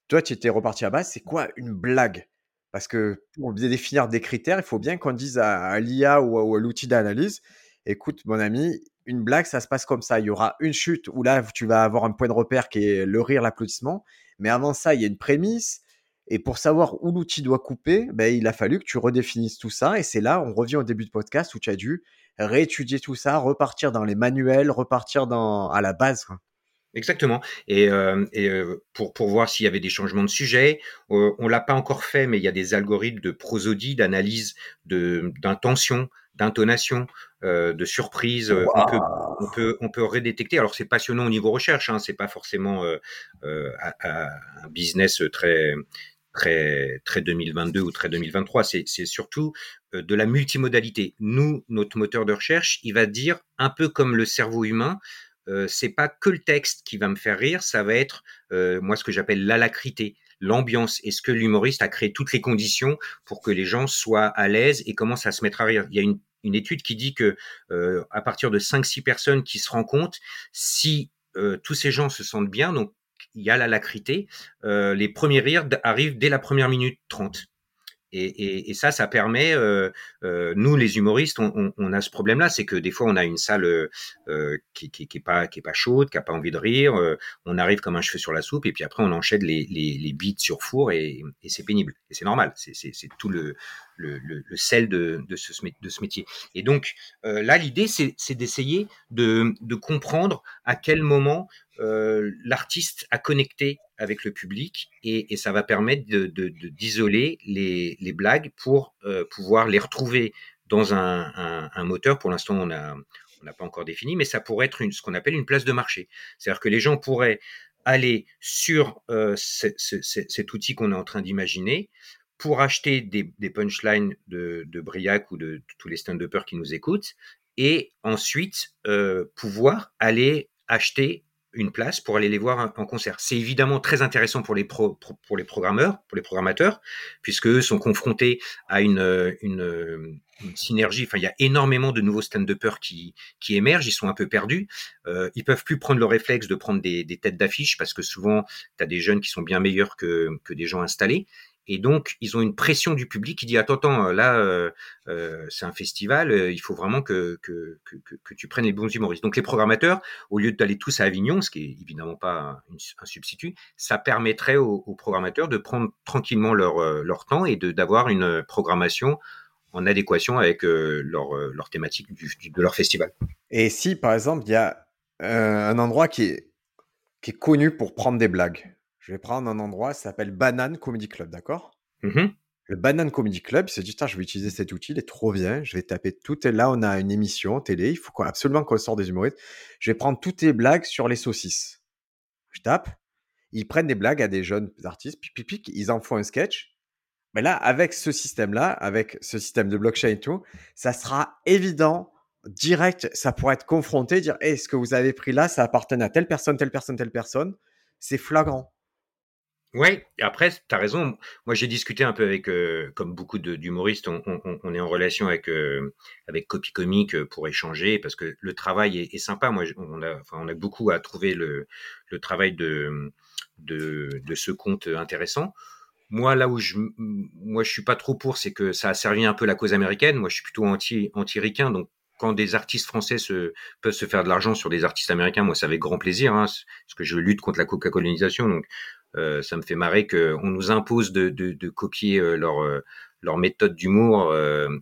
Speaker 1: Toi, tu étais reparti à base. C'est quoi une blague? Parce que pour définir des critères, il faut bien qu'on dise à, l'IA ou à, l'outil d'analyse, écoute mon ami, une blague, ça se passe comme ça. Il y aura une chute où là, tu vas avoir un point de repère qui est le rire, l'applaudissement. Mais avant ça, il y a une prémisse. Et pour savoir où l'outil doit couper, ben, il a fallu que tu redéfinisses tout ça. Et c'est là, on revient au début de podcast où tu as dû réétudier tout ça, repartir dans les manuels, repartir dans, à la base.
Speaker 2: Exactement. Et, euh, et euh, pour, pour voir s'il y avait des changements de sujet, euh, on l'a pas encore fait, mais il y a des algorithmes de prosodie, d'analyse, de d'intention, d'intonation, euh, de surprise. On peut on peut on peut redétecter. Alors c'est passionnant au niveau recherche, hein, c'est pas forcément un business très très très 2022 ou très 2023. C'est c'est surtout de la multimodalité. Nous, notre moteur de recherche, il va dire un peu comme le cerveau humain euh, c'est pas que le texte qui va me faire rire, ça va être moi ce que j'appelle l'alacrité, l'ambiance. Est-ce que l'humoriste a créé toutes les conditions pour que les gens soient à l'aise et commencent à se mettre à rire Il y a une, une étude qui dit que à partir de 5-6 personnes qui se compte, si tous ces gens se sentent bien, donc il y a l'alacrité, les premiers rires arrivent dès la première minute 30. Et, ça, ça permet, euh, euh, nous les humoristes, on, a ce problème-là, c'est que des fois on a une salle euh, qui, qui, qui, est pas chaude, qui a pas envie de rire, on arrive comme un cheveu sur la soupe, et puis après on enchaîne les, les, sur four, et, c'est pénible, et c'est normal, c'est tout le, sel de, ce, métier. Et donc là, l'idée, c'est d'essayer de, de comprendre à quel moment euh, l'artiste a connecté avec le public et, ça va permettre d'isoler les, blagues pour euh, pouvoir les retrouver dans un, moteur. Pour l'instant, on n'a pas encore défini, mais ça pourrait être ce qu'on appelle une place de marché. C'est-à-dire que les gens pourraient aller sur euh, ce, ce, cet outil qu'on est en train d'imaginer pour acheter des, punchlines de, de Briac ou de, tous les stand-uppers qui nous écoutent et ensuite pouvoir aller acheter une place pour aller les voir en concert. C'est évidemment très intéressant pour les programmeurs, pour les programmateurs, puisque eux sont confrontés à une, une, une synergie. Enfin, il y a énormément de nouveaux stand-uppers qui qui émergent. Ils sont un peu perdus. Euh, ils peuvent plus prendre le réflexe de prendre des, têtes d'affiche parce que souvent, tu as des jeunes qui sont bien meilleurs que des gens installés. Et donc, ils ont une pression du public qui dit attends, attends, là, euh, euh, c'est un festival, euh, il faut vraiment que, tu prennes les bons humoristes. Donc, les programmateurs, au lieu d'aller tous à Avignon, ce qui est évidemment pas un, substitut, ça permettrait aux, programmateurs de prendre tranquillement leur, euh, temps et d'avoir une programmation en adéquation avec euh, leur, euh, thématique de leur festival.
Speaker 1: Et si, par exemple, il y a un endroit qui est connu pour prendre des blagues, je vais prendre un endroit, ça s'appelle Banane Comedy Club, d'accord?
Speaker 2: Mmh
Speaker 1: Le Banane Comedy Club, il se dit, je vais utiliser cet outil, il est trop bien, je vais taper tout. Et là, on a une émission télé, il faut absolument qu'on sorte des humoristes. Je vais prendre toutes les blagues sur les saucisses. Je tape, ils prennent des blagues à des jeunes artistes, pic, pic, pic, ils en font un sketch. Mais là, avec ce système-là, avec ce système de blockchain et tout, ça sera évident, direct, ça pourrait être confronté, dire, hey, ce que vous avez pris là, ça appartient à telle personne, telle personne, telle personne. C'est flagrant.
Speaker 2: Ouais, après, tu as raison. Moi, j'ai discuté un peu avec, euh, comme beaucoup d'humoristes, on, on, on, est en relation avec euh, avec Copy euh, pour échanger parce que le travail est, est, sympa. Moi, on a, enfin, on a beaucoup à trouver le, le travail de, de, de ce compte intéressant. Moi, là où je, moi, je suis pas trop pour, c'est que ça a servi un peu la cause américaine. Moi, je suis plutôt anti anti ricain, donc quand des artistes français se, peuvent se faire de l'argent sur des artistes américains, moi, ça avec grand plaisir, hein, parce que je lutte contre la coca-colonisation. Donc, ça me fait marrer qu'on nous impose de, de, de copier euh, leur, euh, leur méthode d'humour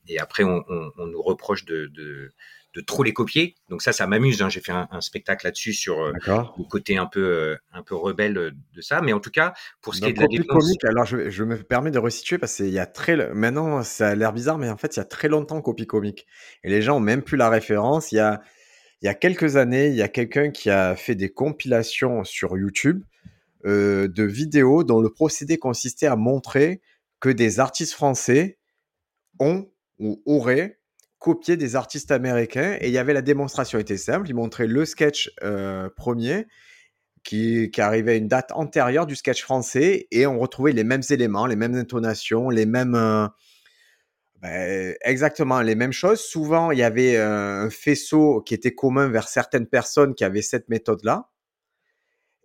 Speaker 2: et après on, on, on, nous reproche de, de, de, trop les copier. Donc ça, ça m'amuse. Hein. J'ai fait un, un spectacle là-dessus sur le côté un peu un peu rebelle de ça. Mais en tout cas, pour ce qui est de la défense,
Speaker 1: comique, alors je, je, me permets de resituer parce qu'il y a très maintenant ça a l'air bizarre, mais en fait il y a très longtemps copie comique et les gens ont même plus la référence. Il y a il y a quelques années, il y a quelqu'un qui a fait des compilations sur YouTube euh, de vidéos dont le procédé consistait à montrer que des artistes français ont ou auraient copié des artistes américains et il y avait la démonstration était simple, il montrait le sketch euh, premier qui, qui, arrivait à une date antérieure du sketch français et on retrouvait les mêmes éléments, les mêmes intonations, les mêmes euh, ben, exactement les mêmes choses. Souvent, il y avait un faisceau qui était commun vers certaines personnes qui avaient cette méthode-là.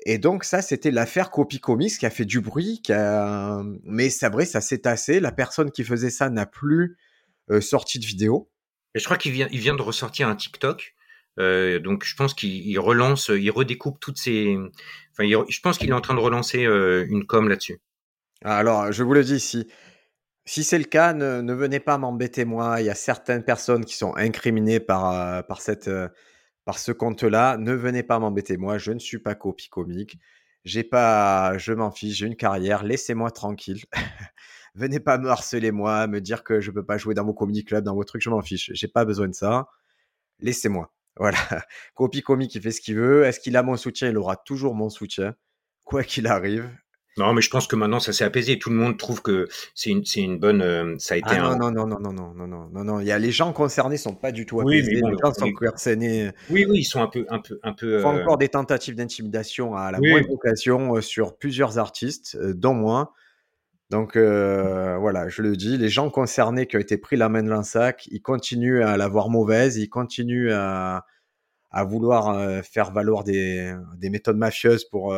Speaker 1: Et donc ça, c'était l'affaire Copy Comics qui a fait du bruit, qui a... mais c'est vrai, ça s'est tassé. La personne qui faisait ça n'a plus euh, sorti de vidéo.
Speaker 2: Et je crois qu'il vient, il vient de ressortir un TikTok. Euh, donc je pense qu'il relance, il redécoupe toutes ces. Enfin, il, je pense qu'il est en train de relancer euh, une com là-dessus.
Speaker 1: Alors, je vous le dis, si, si c'est le cas, ne, ne venez pas m'embêter moi. Il y a certaines personnes qui sont incriminées par, par cette par ce compte-là, ne venez pas m'embêter. Moi, je ne suis pas copie comique. Pas, je m'en fiche, j'ai une carrière. Laissez-moi tranquille. venez pas me harceler moi, me dire que je peux pas jouer dans vos comedy club, dans vos trucs. Je m'en fiche. J'ai pas besoin de ça. Laissez-moi. Voilà. Copie comique, il fait ce qu'il veut. Est-ce qu'il a mon soutien? Il aura toujours mon soutien, quoi qu'il arrive.
Speaker 2: Non, mais je pense que maintenant ça s'est apaisé. Tout le monde trouve que c'est une, c'est une bonne. Euh, ça a été
Speaker 1: ah
Speaker 2: un...
Speaker 1: non, non, non, non, non, non, non, non, non. Il y a les gens concernés sont pas du tout apaisés. Oui, bon, les gens sont concernés.
Speaker 2: Oui, oui, ils sont un peu, un peu, un peu.
Speaker 1: Euh... encore des tentatives d'intimidation à la oui. moindre occasion euh, sur plusieurs artistes, euh, dont moi. Donc euh, voilà, je le dis, les gens concernés qui ont été pris la main dans le sac, ils continuent à la voir mauvaise, ils continuent à, à vouloir euh, faire valoir des, des méthodes mafieuses pour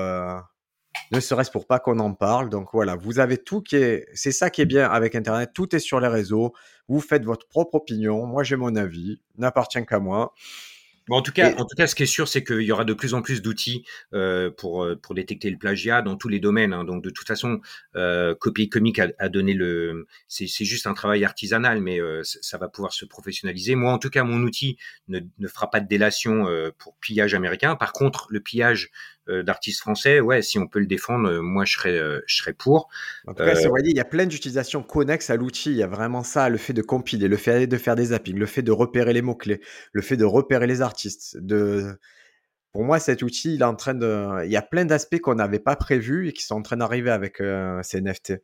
Speaker 1: ne serait-ce pour pas qu'on en parle. Donc voilà, vous avez tout qui est, c'est ça qui est bien avec Internet, tout est sur les réseaux, vous faites votre propre opinion, moi j'ai mon avis, n'appartient qu'à moi.
Speaker 2: Bon, en tout cas, et... en tout cas, ce qui est sûr, c'est qu'il y aura de plus en plus d'outils euh, pour pour détecter le plagiat dans tous les domaines. Hein. Donc, de toute façon, euh, Copy Comic a, a, donné le. C'est juste un travail artisanal, mais euh, ça va pouvoir se professionnaliser. Moi, en tout cas, mon outil ne, ne fera pas de délation euh, pour pillage américain. Par contre, le pillage euh, d'artistes français, ouais, si on peut le défendre, euh, moi, je serais je serais pour.
Speaker 1: En tout cas, c'est vrai, il y a plein d'utilisations connexes à l'outil. Il y a vraiment ça, le fait de compiler, le fait de faire des zappings, le fait de repérer les mots clés, le fait de repérer les artistes de pour moi, cet outil, il est en train de. Il y a plein d'aspects qu'on n'avait pas prévus et qui sont en train d'arriver avec euh, ces NFT.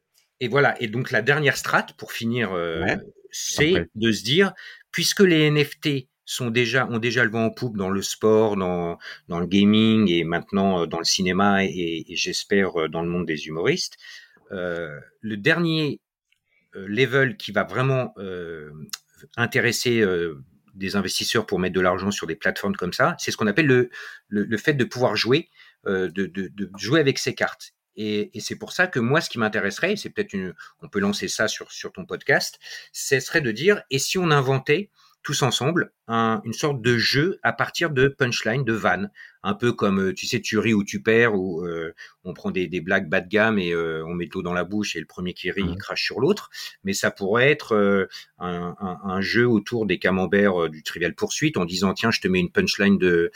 Speaker 2: Et voilà. Et donc, la dernière strate, pour finir, euh, ouais. c'est de se dire, puisque les NFT sont déjà ont déjà le vent en poupe dans le sport, dans dans le gaming et maintenant euh, dans le cinéma et, j'espère euh, dans le monde des humoristes. Euh, le dernier level qui va vraiment intéresser des investisseurs pour mettre de l'argent sur des plateformes comme ça, c'est ce qu'on appelle le, le, fait de pouvoir jouer, de, de, jouer avec ses cartes. Et, et c'est pour ça que moi, ce qui m'intéresserait, c'est peut-être une, on peut lancer ça sur, sur ton podcast, ce serait de dire, et si on inventait tous ensemble un, une sorte de jeu à partir de punchline, de vannes, un peu comme euh, tu sais tu ris ou tu perds ou euh, on prend des, des, blagues bas de gamme et euh, on met de l'eau dans la bouche et le premier qui rit il mmh. crache sur l'autre. Mais ça pourrait être un, un, un, jeu autour des camemberts du Trivial Poursuite en disant tiens je te mets une punchline de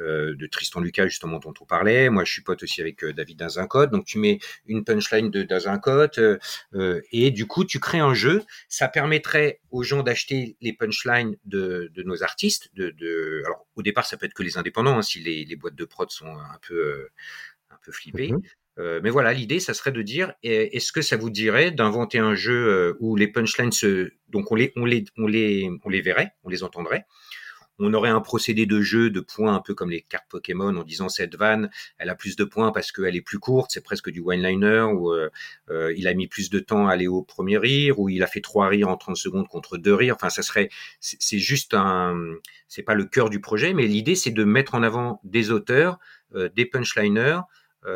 Speaker 2: euh, de Tristan Lucas justement dont on parlait. Moi, je suis pote aussi avec euh, David Dazincote. Donc, tu mets une punchline de Dazincote euh, et du coup, tu crées un jeu. Ça permettrait aux gens d'acheter les punchlines de, de, nos artistes. De, de, alors, au départ, ça peut être que les indépendants, hein, si les, les, boîtes de prod sont un peu un peu flippées. Mhm. Euh, mais voilà, l'idée, ça serait de dire, est-ce que ça vous dirait d'inventer un jeu où les punchlines se, donc on les, on les, on les, on les verrait, on les entendrait, on aurait un procédé de jeu de points un peu comme les cartes Pokémon en disant cette vanne, elle a plus de points parce qu'elle est plus courte, c'est presque du one-liner, ou euh, euh, il a mis plus de temps à aller au premier rire, ou il a fait trois rires en 30 secondes contre deux rires. Enfin, ça serait, c'est juste un, c'est pas le cœur du projet, mais l'idée c'est de mettre en avant des auteurs, euh, des punchliners,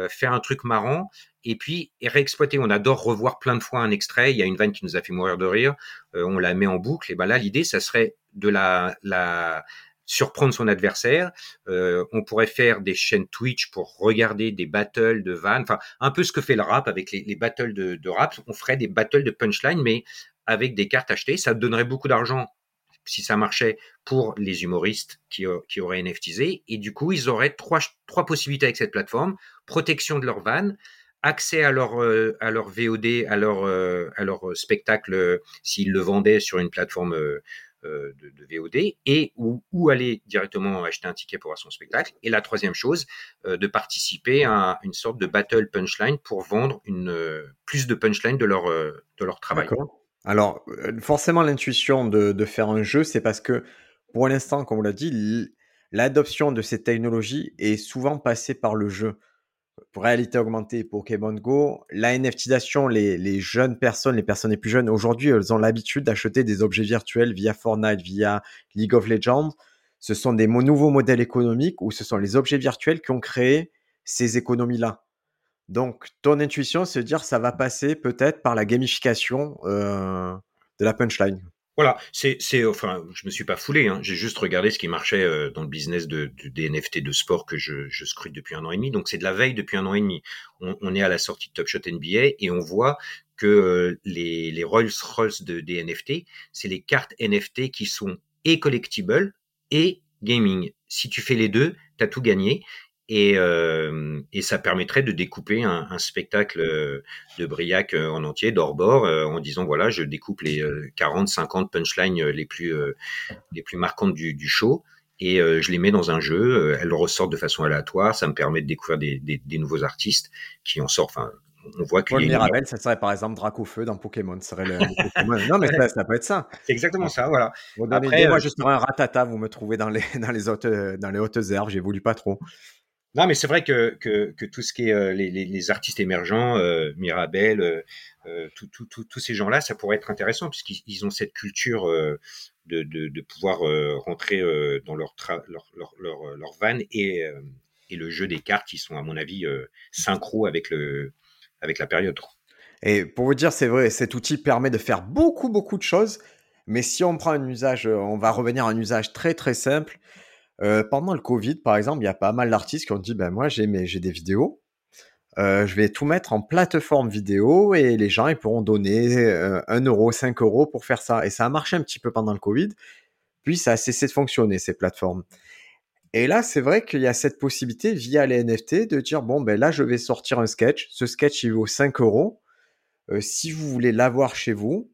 Speaker 2: faire un truc marrant et puis réexploiter. On adore revoir plein de fois un extrait. Il y a une vanne qui nous a fait mourir de rire. on la met en boucle. Et ben là, l'idée, ça serait de la, la surprendre son adversaire. Euh, on pourrait faire des chaînes Twitch pour regarder des battles de vannes, enfin un peu ce que fait le rap avec les, les battles de, rap. On ferait des battles de punchline, mais avec des cartes achetées. Ça donnerait beaucoup d'argent si ça marchait pour les humoristes qui, qui auraient NFTisé. Et du coup, ils auraient trois, trois possibilités avec cette plateforme protection de leurs vannes, accès à leur euh, à leur VOD, à leur euh, à leur spectacle s'ils le vendaient sur une plateforme euh, de, de, VOD et où, aller directement acheter un ticket pour voir son spectacle. Et la troisième chose, euh, de participer à une sorte de battle punchline pour vendre une, euh, plus de punchline de leur, de leur travail.
Speaker 1: Alors, forcément, l'intuition de, de, faire un jeu, c'est parce que pour l'instant, comme on l'a dit, l'adoption de ces technologies est souvent passée par le jeu pour réalité augmentée Pokémon Go, la NFTisation, les, les, jeunes personnes, les personnes les plus jeunes, aujourd'hui, elles ont l'habitude d'acheter des objets virtuels via Fortnite, via League of Legends. Ce sont des nouveaux modèles économiques où ce sont les objets virtuels qui ont créé ces économies-là. Donc, ton intuition, c'est de dire ça va passer peut-être par la gamification euh, de la punchline.
Speaker 2: Voilà, c'est, c'est, enfin, je me suis pas foulé, hein. j'ai juste regardé ce qui marchait euh, dans le business de, des NFT de sport que je, scrute depuis un an et demi. Donc c'est de la veille depuis un an et demi. On, est à la sortie de Top Shot NBA et on voit que euh, les, les Rolls Royce de, des NFT, c'est les cartes NFT qui sont et collectibles et gaming. Si tu fais les deux, tu as tout gagné. Et, euh, et, ça permettrait de découper un, un spectacle euh, de Briac euh, en entier, d'hors bord, en disant voilà, je découpe les 40, 50 punchlines les plus les plus marquantes du, du show et je les mets dans un jeu. elles ressortent de façon aléatoire. Ça me permet de découvrir des, des, des nouveaux artistes qui en sortent. Enfin, on voit
Speaker 1: y a Mirabel, ça serait par exemple Dracofeu dans Pokémon. Ça serait le, Pokémon. Non, mais ça, ça, peut être ça.
Speaker 2: C'est exactement ça, voilà.
Speaker 1: Après, moi, je serais un ratata. Vous me trouvez dans les dans les hautes dans les hautes herbes. J'évolue pas trop.
Speaker 2: Non, mais c'est vrai que, que, tout ce qui est euh, les, les, artistes émergents, euh, Mirabel, euh, euh tous ces gens-là, ça pourrait être intéressant puisqu'ils ont cette culture euh, de, de, de, pouvoir rentrer dans leur, leur, leur, leur, leur van et, et le jeu des cartes, ils sont à mon avis synchro avec, le, avec la période.
Speaker 1: Et pour vous dire, c'est vrai, cet outil permet de faire beaucoup, beaucoup de choses. Mais si on prend un usage, on va revenir à un usage très, très simple. Euh, pendant le Covid, par exemple, il y a pas mal d'artistes qui ont dit, ben moi j'ai des vidéos, euh, je vais tout mettre en plateforme vidéo et les gens ils pourront donner euh, 1 euro, 5 euros pour faire ça. Et ça a marché un petit peu pendant le Covid, puis ça a cessé de fonctionner ces plateformes. Et là, c'est vrai qu'il y a cette possibilité via les NFT de dire bon ben là je vais sortir un sketch, ce sketch il vaut 5 euros. Euh, si vous voulez l'avoir chez vous,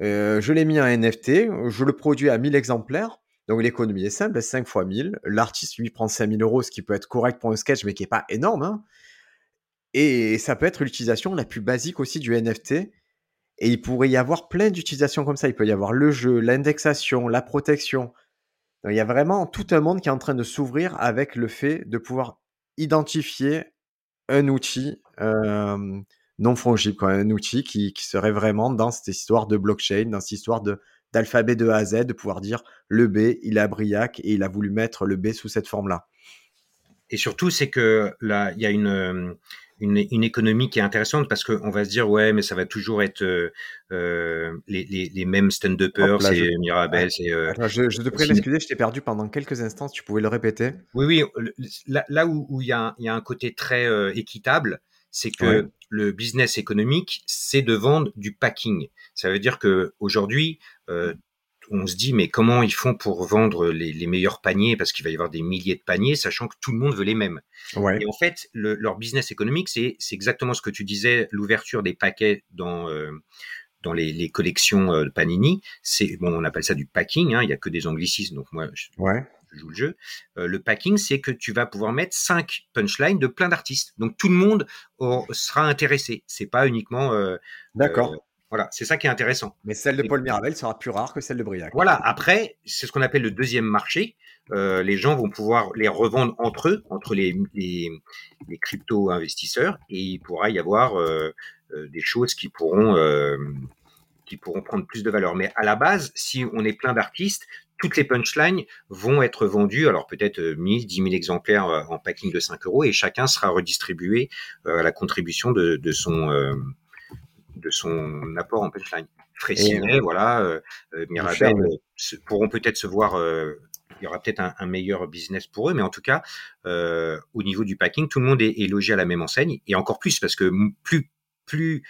Speaker 1: je l'ai mis en NFT, je le produis à 1000 exemplaires donc l'économie est simple, 5 fois 1000. L'artiste, lui, prend 5000 euros, ce qui peut être correct pour un sketch, mais qui n'est pas énorme. Hein. Et ça peut être l'utilisation la plus basique aussi du NFT. Et il pourrait y avoir plein d'utilisations comme ça. Il peut y avoir le jeu, l'indexation, la protection. il y a vraiment tout un monde qui est en train de s'ouvrir avec le fait de pouvoir identifier un outil euh, non fongible, un outil qui, qui, serait vraiment dans cette histoire de blockchain, dans cette histoire de d'alphabet de A à Z, de pouvoir dire le B, il a Briac et il a voulu mettre le B sous cette forme-là.
Speaker 2: Et surtout, c'est que là, il y a une, une, une, économie qui est intéressante parce qu'on va se dire ouais mais ça va toujours être euh, euh les, les, les, mêmes stand-uppers, c'est Mirabel, c'est. Euh,
Speaker 1: je, je, te prie m'excuser, je t'ai perdu pendant quelques instants. Tu pouvais le répéter
Speaker 2: Oui oui, là, là où il y, a, y, a un côté très euh, équitable, c'est que le business économique, c'est de vendre du packing. Ça veut dire que aujourd'hui, euh, on se dit mais comment ils font pour vendre les, meilleurs paniers parce qu'il va y avoir des milliers de paniers sachant que tout le monde veut les mêmes. Et en fait, leur business économique, c'est exactement ce que tu disais, l'ouverture des paquets dans euh, dans les, collections euh, de Panini. C'est bon, on appelle ça du packing. Hein, il y a que des anglicismes, donc moi je, joue le jeu. Euh, le packing, c'est que tu vas pouvoir mettre cinq punchlines de plein d'artistes. Donc tout le monde sera intéressé. C'est pas uniquement.
Speaker 1: D'accord
Speaker 2: voilà, c'est ça qui est intéressant.
Speaker 1: Mais celle de Paul Mirabel sera plus rare que celle de Briac.
Speaker 2: Voilà, après, c'est ce qu'on appelle le deuxième marché. Euh, les gens vont pouvoir les revendre entre eux, entre les, les, crypto-investisseurs, et il pourra y avoir euh, euh, des choses qui pourront, qui pourront prendre plus de valeur. Mais à la base, si on est plein d'artistes, toutes les punchlines vont être vendues, alors peut-être 1000, 10 000 exemplaires en packing de 5 euros, et chacun sera redistribué à la contribution de, de son de son apport en punchline. Fraissinet, voilà, euh, euh Mirabel euh, pourront peut-être se voir. Euh, il y aura peut-être un, meilleur business pour eux, mais en tout cas, au niveau du packing, tout le monde est, logé à la même enseigne, et encore plus parce que plus plus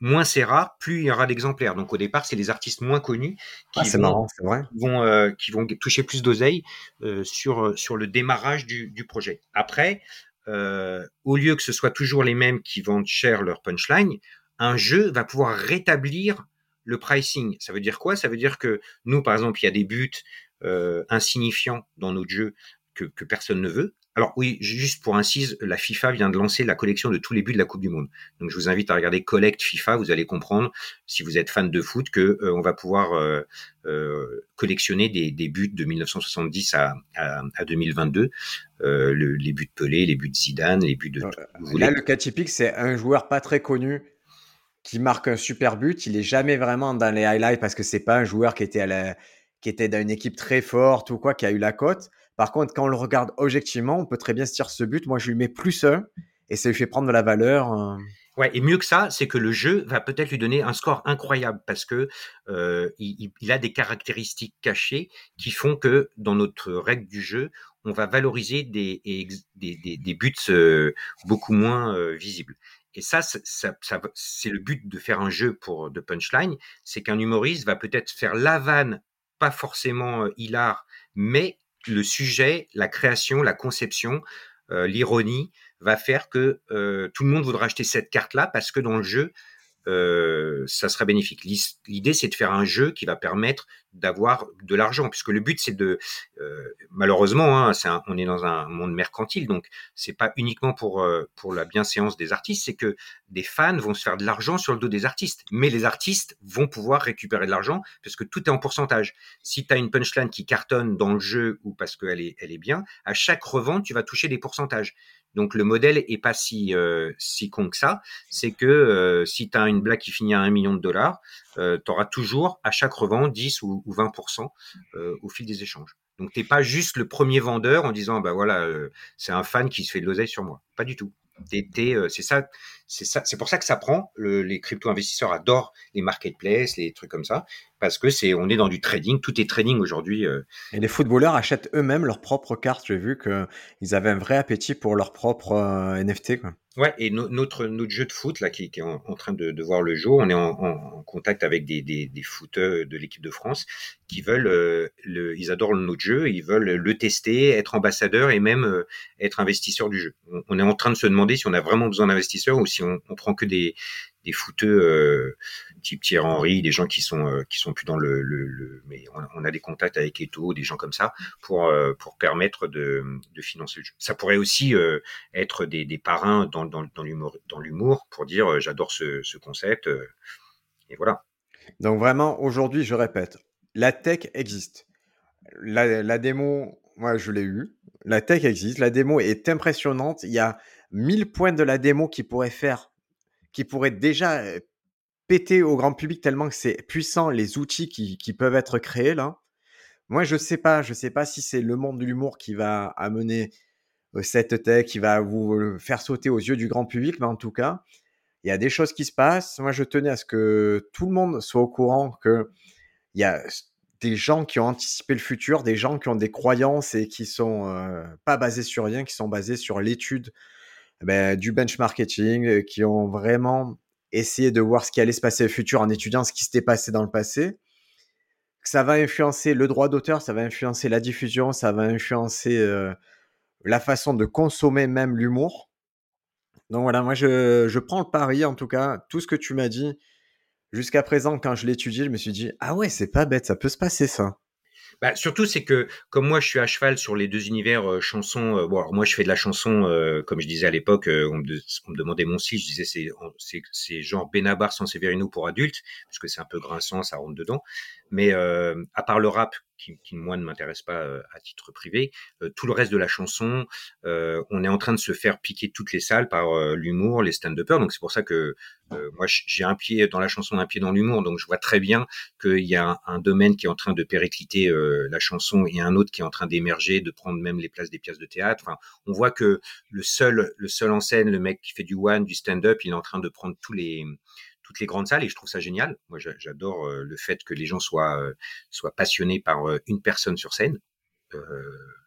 Speaker 2: moins c'est rare, plus il y aura d'exemplaires. Donc au départ, c'est les artistes moins connus
Speaker 1: qui, ah, vont, vrai.
Speaker 2: vont, qui vont toucher plus d'oseille sur, sur le démarrage du, du projet. Après, au lieu que ce soit toujours les mêmes qui vendent cher leur punchline, un jeu va pouvoir rétablir le pricing. Ça veut dire quoi? Ça veut dire que nous, par exemple, il y a des buts euh, insignifiants dans notre jeu que, personne ne veut. Alors oui, juste pour incise, la FIFA vient de lancer la collection de tous les buts de la Coupe du Monde. Donc je vous invite à regarder Collect FIFA, vous allez comprendre, si vous êtes fan de foot, que euh, on va pouvoir euh, collectionner des, buts de 1970 à, 2022, les buts de Pelé, les buts de Zidane, les buts de...
Speaker 1: Là, le cas typique, c'est un joueur pas très connu qui marque un super but, il est jamais vraiment dans les highlights parce que c'est pas un joueur qui était à la, qui était dans une équipe très forte ou quoi, qui a eu la cote. Par contre, quand on le regarde objectivement, on peut très bien se dire ce but. Moi, je lui mets plus un et ça lui fait prendre de la valeur. Euh.
Speaker 2: Ouais, et mieux que ça, c'est que le jeu va peut-être lui donner un score incroyable parce que euh, il, il, a des caractéristiques cachées qui font que dans notre règle du jeu, on va valoriser des, des, des, des buts euh, beaucoup moins visibles. Et ça, ça, ça, c'est le but de faire un jeu pour de punchline, c'est qu'un humoriste va peut-être faire la vanne, pas forcément euh, hilar, mais le sujet, la création, la conception, euh, l'ironie va faire que euh, tout le monde voudra acheter cette carte-là parce que dans le jeu, euh, ça serait bénéfique. L'idée, c'est de faire un jeu qui va permettre d'avoir de l'argent, puisque le but, c'est de, euh, malheureusement, hein, on est dans un monde mercantile, donc c'est pas uniquement pour euh, pour la bienséance des artistes, c'est que des fans vont se faire de l'argent sur le dos des artistes, mais les artistes vont pouvoir récupérer de l'argent parce que tout est en pourcentage. Si tu as une punchline qui cartonne dans le jeu ou parce qu'elle est elle est bien, à chaque revente, tu vas toucher des pourcentages. Donc le modèle est pas si euh, si con que ça. C'est que euh, si tu as une blague qui finit à un million de dollars, euh, tu auras toujours à chaque revente 10 ou, 20% euh, au fil des échanges. Donc t'es pas juste le premier vendeur en disant bah voilà c'est un fan qui se fait de l'oseille sur moi. Pas du tout. c'est ça, c'est ça, c'est pour ça que ça prend. les crypto investisseurs adorent les marketplaces, les trucs comme ça, parce que c'est, on est dans du trading, tout est trading aujourd'hui. Euh.
Speaker 1: Et les footballeurs achètent eux-mêmes leurs propres cartes. J'ai vu qu'ils avaient un vrai appétit pour leurs propres euh, NFT. Quoi.
Speaker 2: Ouais, et notre, notre jeu de foot là qui, qui est en, train de, de, voir le jour, on est en, en contact avec des, des, des footeux de l'équipe de France qui veulent, euh, le, ils adorent notre jeu, ils veulent le tester, être ambassadeurs et même être investisseurs du jeu. On, on, est en train de se demander si on a vraiment besoin d'investisseurs ou si on, on prend que des, des footeux euh, type Thierry Henry, des gens qui sont euh, qui sont plus dans le, le, mais on, a des contacts avec Eto, des gens comme ça pour euh, pour permettre de, de financer le jeu. Ça pourrait aussi être des, des parrains dans dans, dans l'humour dans l'humour pour dire j'adore ce, ce concept et voilà.
Speaker 1: Donc vraiment aujourd'hui, je répète, la tech existe. la, la démo, moi, je l'ai eu. La tech existe. La démo est impressionnante. Il y a 1000 points de la démo qui pourraient faire, qui pourraient déjà euh, péter au grand public tellement que c'est puissant les outils qui, qui peuvent être créés là. Moi, je sais pas, je sais pas si c'est le monde de l'humour qui va amener euh, cette tech, qui va vous euh, faire sauter aux yeux du grand public, mais en tout cas, il y a des choses qui se passent. Moi, je tenais à ce que tout le monde soit au courant que il y a des gens qui ont anticipé le futur, des gens qui ont des croyances et qui sont euh, pas basés sur rien, qui sont basés sur l'étude ben, du benchmarking, euh, qui ont vraiment essayé de voir ce qui allait se passer au futur en étudiant ce qui s'était passé dans le passé. Ça va influencer le droit d'auteur, ça va influencer la diffusion, ça va influencer euh, la façon de consommer même l'humour. Donc voilà, moi je, je prends le pari en tout cas, tout ce que tu m'as dit, jusqu'à présent, quand je l'étudiais, je me suis dit, ah ouais, c'est pas bête, ça peut se passer ça.
Speaker 2: Bah, surtout, c'est que comme moi, je suis à cheval sur les deux univers euh, chansons. Euh, bon, alors moi, je fais de la chanson, euh, comme je disais à l'époque, euh, on, me demandait mon style. Je disais c'est c'est genre Benabar sans Severino pour adultes, parce que c'est un peu grinçant, ça rentre dedans. Mais à part le rap, qui, qui moi ne m'intéresse pas à titre privé, tout le reste de la chanson, on est en train de se faire piquer toutes les salles par l'humour, les stand-uppers. Donc c'est pour ça que moi, j'ai un pied dans la chanson, un pied dans l'humour. Donc je vois très bien qu'il y a un, un, domaine qui est en train de péricliter euh, la chanson et un autre qui est en train d'émerger, de prendre même les places des pièces de théâtre. Enfin, on voit que le seul, le seul en scène, le mec qui fait du one, du stand-up, il est en train de prendre tous les les grandes salles et je trouve ça génial. Moi, j'adore euh, le fait que les gens soient euh, soient passionnés par une personne sur scène.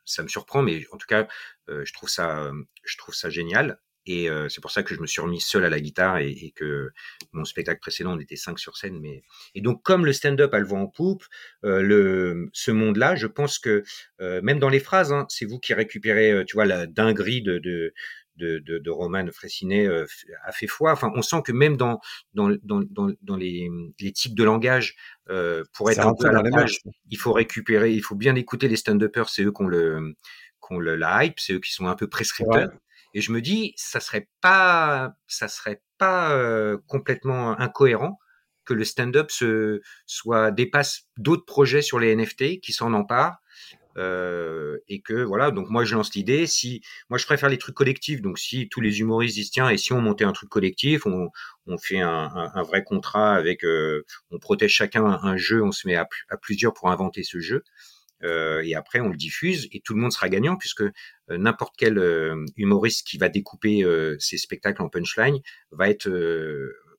Speaker 2: ça me surprend, mais en tout cas, je trouve ça je trouve ça génial. Et euh, c'est pour ça que je me suis remis seul à la guitare et, que mon spectacle précédent, on était cinq sur scène. Mais et donc comme le stand-up a le en poupe, euh, le ce monde-là, je pense que euh, même dans les phrases, hein, c'est vous qui récupérez, euh, tu vois, la dinguerie de de, de, de Roman euh, a fait foi. Enfin, on sent que même dans dans dans dans, dans les, les types de langage, euh, pour être un peu à la page, il faut récupérer, il faut bien écouter les stand-uppers. C'est eux qui ont le qu'on le hype, c'est eux qui sont un peu prescripteurs. Ouais. Et je me dis, ça serait pas, ça serait pas euh, complètement incohérent que le stand-up se soit dépasse d'autres projets sur les NFT qui s'en emparent euh, et que voilà. Donc moi je lance l'idée. Si moi je préfère les trucs collectifs. Donc si tous les humoristes disent tiens et si on montait un truc collectif, on, on fait un, un, un, vrai contrat avec, euh, on protège chacun un, jeu, on se met à, à plusieurs pour inventer ce jeu. Euh, et après on le diffuse et tout le monde sera gagnant puisque euh, n'importe quel euh, humoriste qui va découper ses spectacles en punchline va être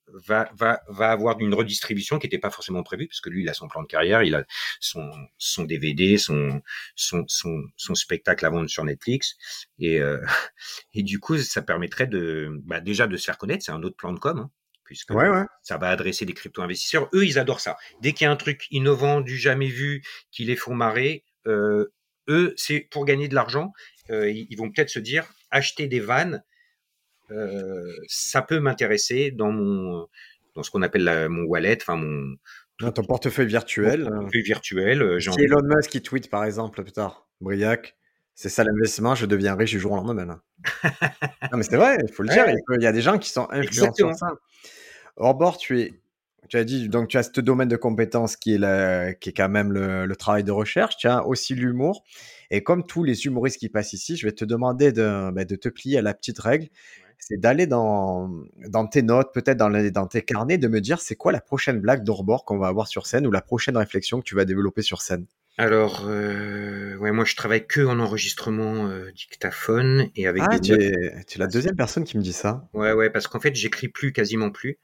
Speaker 2: va, va, va avoir une redistribution qui n'était pas forcément prévue, parce que lui, il a son plan de carrière, il a son, son DVD, son, son, son, son spectacle à vendre sur Netflix. Et, euh, et du coup, ça permettrait de, bah, déjà de se faire connaître, c'est un autre plan de com. Hein puisque ouais, ouais. ça va adresser des crypto-investisseurs. Eux, ils adorent ça. Dès qu'il y a un truc innovant, du jamais vu, qui les font marrer, euh, eux, c'est pour gagner de l'argent. Euh, ils vont peut-être se dire, acheter des vannes, ça peut m'intéresser dans mon, dans ce qu'on appelle la, mon wallet, enfin mon
Speaker 1: dans ton portefeuille virtuel.
Speaker 2: Mon portefeuille virtuel. Euh,
Speaker 1: si Elon Musk qui tweet par exemple plus tard, Briac, c'est ça l'investissement, je deviens riche du jour au lendemain. non mais c'est vrai, il faut le dire. Ouais. Il y a des gens qui sont influents sur ça. Orbor, tu es, tu as dit, donc tu as ce domaine de compétences qui est, la, qui est quand même le, le, travail de recherche. Tu as aussi l'humour. Et comme tous les humoristes qui passent ici, je vais te demander de, bah, de te plier à la petite règle. C'est d'aller dans, dans tes notes, peut-être dans, dans tes carnets, de me dire c'est quoi la prochaine blague d'Orbor qu'on va avoir sur scène ou la prochaine réflexion que tu vas développer sur scène?
Speaker 2: Alors, euh, ouais, moi je travaille que en enregistrement euh, dictaphone et avec
Speaker 1: ah, des. Tu es, tu es la deuxième personne qui me dit ça.
Speaker 2: Ouais, ouais, parce qu'en fait j'écris plus, quasiment plus.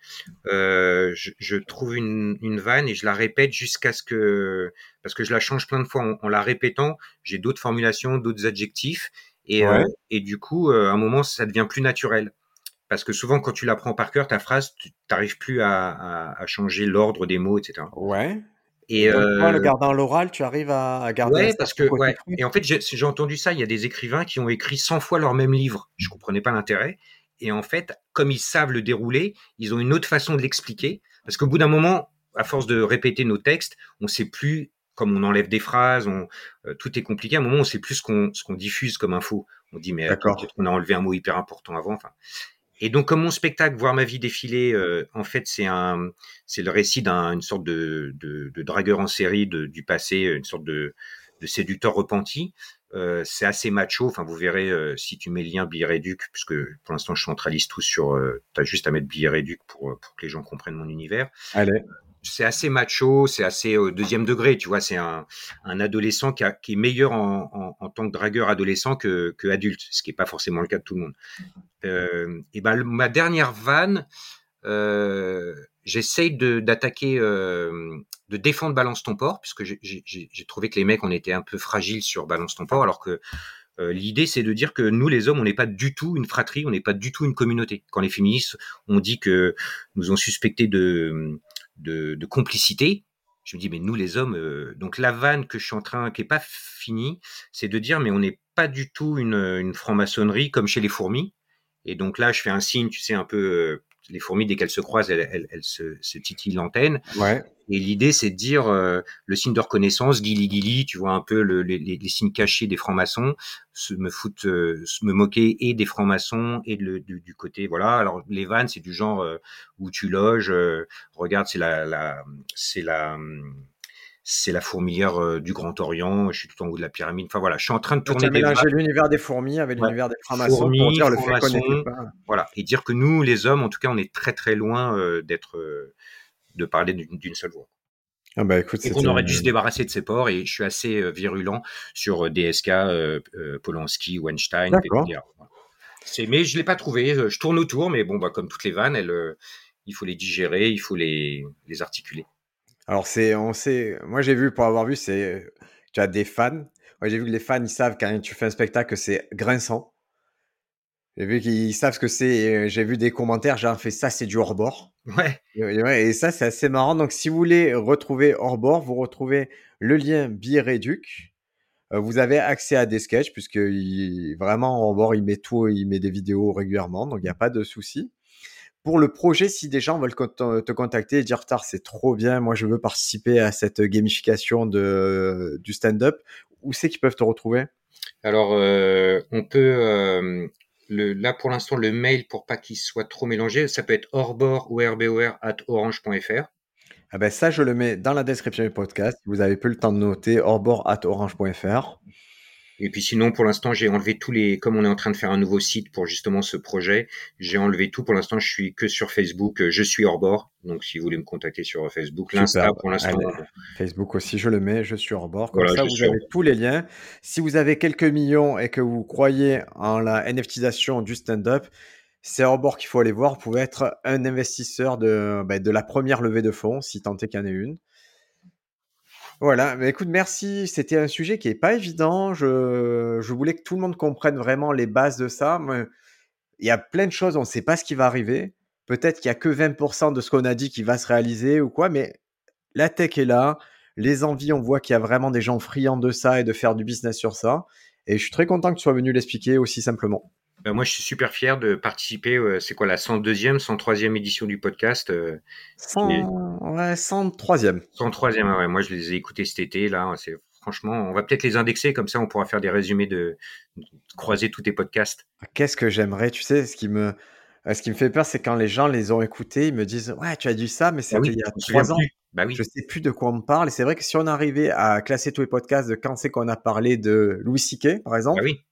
Speaker 2: Euh, je, je, trouve une, une vanne et je la répète jusqu'à ce que, parce que je la change plein de fois en, en la répétant. J'ai d'autres formulations, d'autres adjectifs et ouais. Euh, et du coup, euh, à un moment ça devient plus naturel. Parce que souvent, quand tu la prends par cœur, ta phrase, tu n'arrives plus à, à, à changer l'ordre des mots, etc.
Speaker 1: Ouais. Et Donc, euh... le gardant l'oral, tu arrives à, à garder.
Speaker 2: Ouais, parce que ouais. Et en fait, j'ai entendu ça. Il y a des écrivains qui ont écrit 100 fois leur même livre. Je comprenais pas l'intérêt. Et en fait, comme ils savent le dérouler, ils ont une autre façon de l'expliquer. Parce qu'au bout d'un moment, à force de répéter nos textes, on sait plus. Comme on enlève des phrases, on, euh, tout est compliqué. À un moment, on sait plus ce qu'on diffuse comme info. On dit mais peut-être qu'on a enlevé un mot hyper important avant. Enfin, et donc, comme mon spectacle, voir ma vie défiler, euh, en fait, c'est un, c'est le récit d'une sorte de, de, de, dragueur en série de, du passé, une sorte de, de séducteur repenti. Euh, c'est assez macho. Enfin, vous verrez euh, si tu mets le lien billet réduc, puisque pour l'instant je centralise tout sur. Euh, tu as juste à mettre billet réduc pour, pour que les gens comprennent mon univers.
Speaker 1: Allez.
Speaker 2: C'est assez macho, c'est assez deuxième degré, tu vois. C'est un, adolescent qui, est meilleur en, tant que dragueur adolescent que, adulte, ce qui n'est pas forcément le cas de tout le monde. et ben ma dernière vanne, j'essaye d'attaquer, euh, de défendre Balance ton port, puisque j'ai trouvé que les mecs, on était un peu fragiles sur Balance ton port, alors que euh, l'idée, c'est de dire que nous, les hommes, on n'est pas du tout une fratrie, on n'est pas du tout une communauté. Quand les féministes ont dit que nous ont suspecté de, de, de complicité, je me dis, mais nous, les hommes, euh, donc la vanne que je suis en train, qui est pas finie, c'est de dire, mais on n'est pas du tout une, une franc-maçonnerie comme chez les fourmis. Et donc là, je fais un signe, tu sais, un peu les fourmis, dès qu'elles se croisent, elles, se, se, titillent l'antenne.
Speaker 1: Ouais.
Speaker 2: Et l'idée, c'est de dire euh, le signe de reconnaissance, guili guili, tu vois un peu le, les, les, signes cachés des francs-maçons, se me foutre, euh, se me moquer et des francs-maçons et du, du, côté, voilà. Alors les vannes, c'est du genre euh, où tu loges, regarde, c'est la, la c'est la c'est la fourmilière du Grand Orient, je suis tout en haut de la pyramide. Enfin voilà, je suis en train de tourner.
Speaker 1: Tu mélanger l'univers des fourmis avec l'univers des francs-maçons pour dire le fait qu'on pas.
Speaker 2: Voilà, et dire que nous, les hommes, en tout cas, on est très très loin euh, d'être, euh, de parler d'une seule voix.
Speaker 1: Ah bah écoute,
Speaker 2: et qu'on aurait dû se débarrasser de ces ports, et je suis assez virulent sur DSK, Polanski, Weinstein, etc. Mais je l'ai pas trouvé. Je tourne autour, mais bon, bah, comme toutes les vannes, elles, il faut les digérer, il faut les, les articuler.
Speaker 1: Alors, c'est, on sait, moi j'ai vu, pour avoir vu, c'est, tu as des fans. Moi j'ai vu que les fans, ils savent quand tu fais un spectacle que c'est grinçant. J'ai vu qu'ils savent ce que c'est. J'ai vu des commentaires, j'ai fait ça, c'est du hors-bord.
Speaker 2: Ouais.
Speaker 1: Et, ça, c'est assez marrant. Donc, si vous voulez retrouver hors-bord, vous retrouvez le lien Bireduc. Euh, vous avez accès à des sketchs, puisque il, vraiment, hors-bord, il met tout, il met des vidéos régulièrement, donc il n'y a pas de souci pour le projet, si des gens veulent te contacter et dire tard, c'est trop bien, moi je veux participer à cette gamification de, du stand-up, où c'est qu'ils peuvent te retrouver?
Speaker 2: Alors, euh, on peut, euh, là pour l'instant, le mail pour pas qu'il soit trop mélangé, ça peut être orbor ou rbor at orange.fr.
Speaker 1: Ah ben ça, je le mets dans la description du podcast. Vous avez plus le temps de noter orbor at orange.fr.
Speaker 2: Et puis sinon, pour l'instant, j'ai enlevé tous les, comme on est en train de faire un nouveau site pour justement ce projet, j'ai enlevé tout. Pour l'instant, je suis que sur Facebook. Je suis hors bord. Donc, si vous voulez me contacter sur Facebook, l'Insta pour l'instant.
Speaker 1: Facebook aussi, je le mets. Je suis hors bord. Comme ça, vous avez tous les liens. Si vous avez quelques millions et que vous croyez en la NFTisation du stand-up, c'est hors bord qu'il faut aller voir. Vous pouvez être un investisseur de, ben, de la première levée de fonds, si tant est qu'il y en ait une. Voilà, mais écoute, merci. C'était un sujet qui est pas évident. Je, je voulais que tout le monde comprenne vraiment les bases de ça. il y a plein de choses, on ne sait pas ce qui va arriver. Peut-être qu'il y a que 20% de ce qu'on a dit qui va se réaliser ou quoi, mais la tech est là. Les envies, on voit qu'il y a vraiment des gens friands de ça et de faire du business sur ça. Et je suis très content que tu sois venu l'expliquer aussi simplement.
Speaker 2: Ben moi, je suis super fier de participer. Euh, c'est quoi la 102e, 103e édition du podcast euh,
Speaker 1: 100... Ouais, 103e.
Speaker 2: 103e, ouais. Moi, je les ai écoutés cet été. Là, c'est franchement, on va peut-être les indexer comme ça, on pourra faire des résumés de, croiser tous tes podcasts.
Speaker 1: Qu'est-ce que j'aimerais, tu sais, ce qui me, euh, ce qui me fait peur, c'est quand les gens les ont écoutés, ils me disent ouais, tu as dit ça, mais bah c'était il y a trois ans.
Speaker 2: Bah oui.
Speaker 1: Je sais plus de quoi on me parle. Et c'est vrai que si on arrivait à classer tous les podcasts de quand c'est qu'on a parlé de Louis C.K. par exemple.
Speaker 2: Bah oui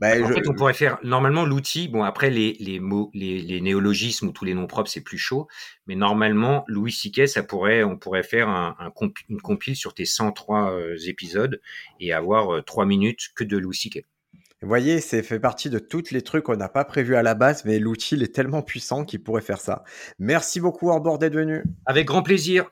Speaker 2: bah, en fait, on pourrait faire normalement l'outil. Bon, après les, les mots, les, les, néologismes ou tous les noms propres, c'est plus chaud. Mais normalement, Louis Siquet, ça pourrait, on pourrait faire un, un une compile sur tes 103 euh, épisodes et avoir euh, trois minutes que de Louis Siquet.
Speaker 1: Vous voyez, c'est fait partie de tous les trucs qu'on n'a pas prévu à la base, mais l'outil est tellement puissant qu'il pourrait faire ça. Merci beaucoup, Orbord, d'être venu.
Speaker 2: Avec grand plaisir.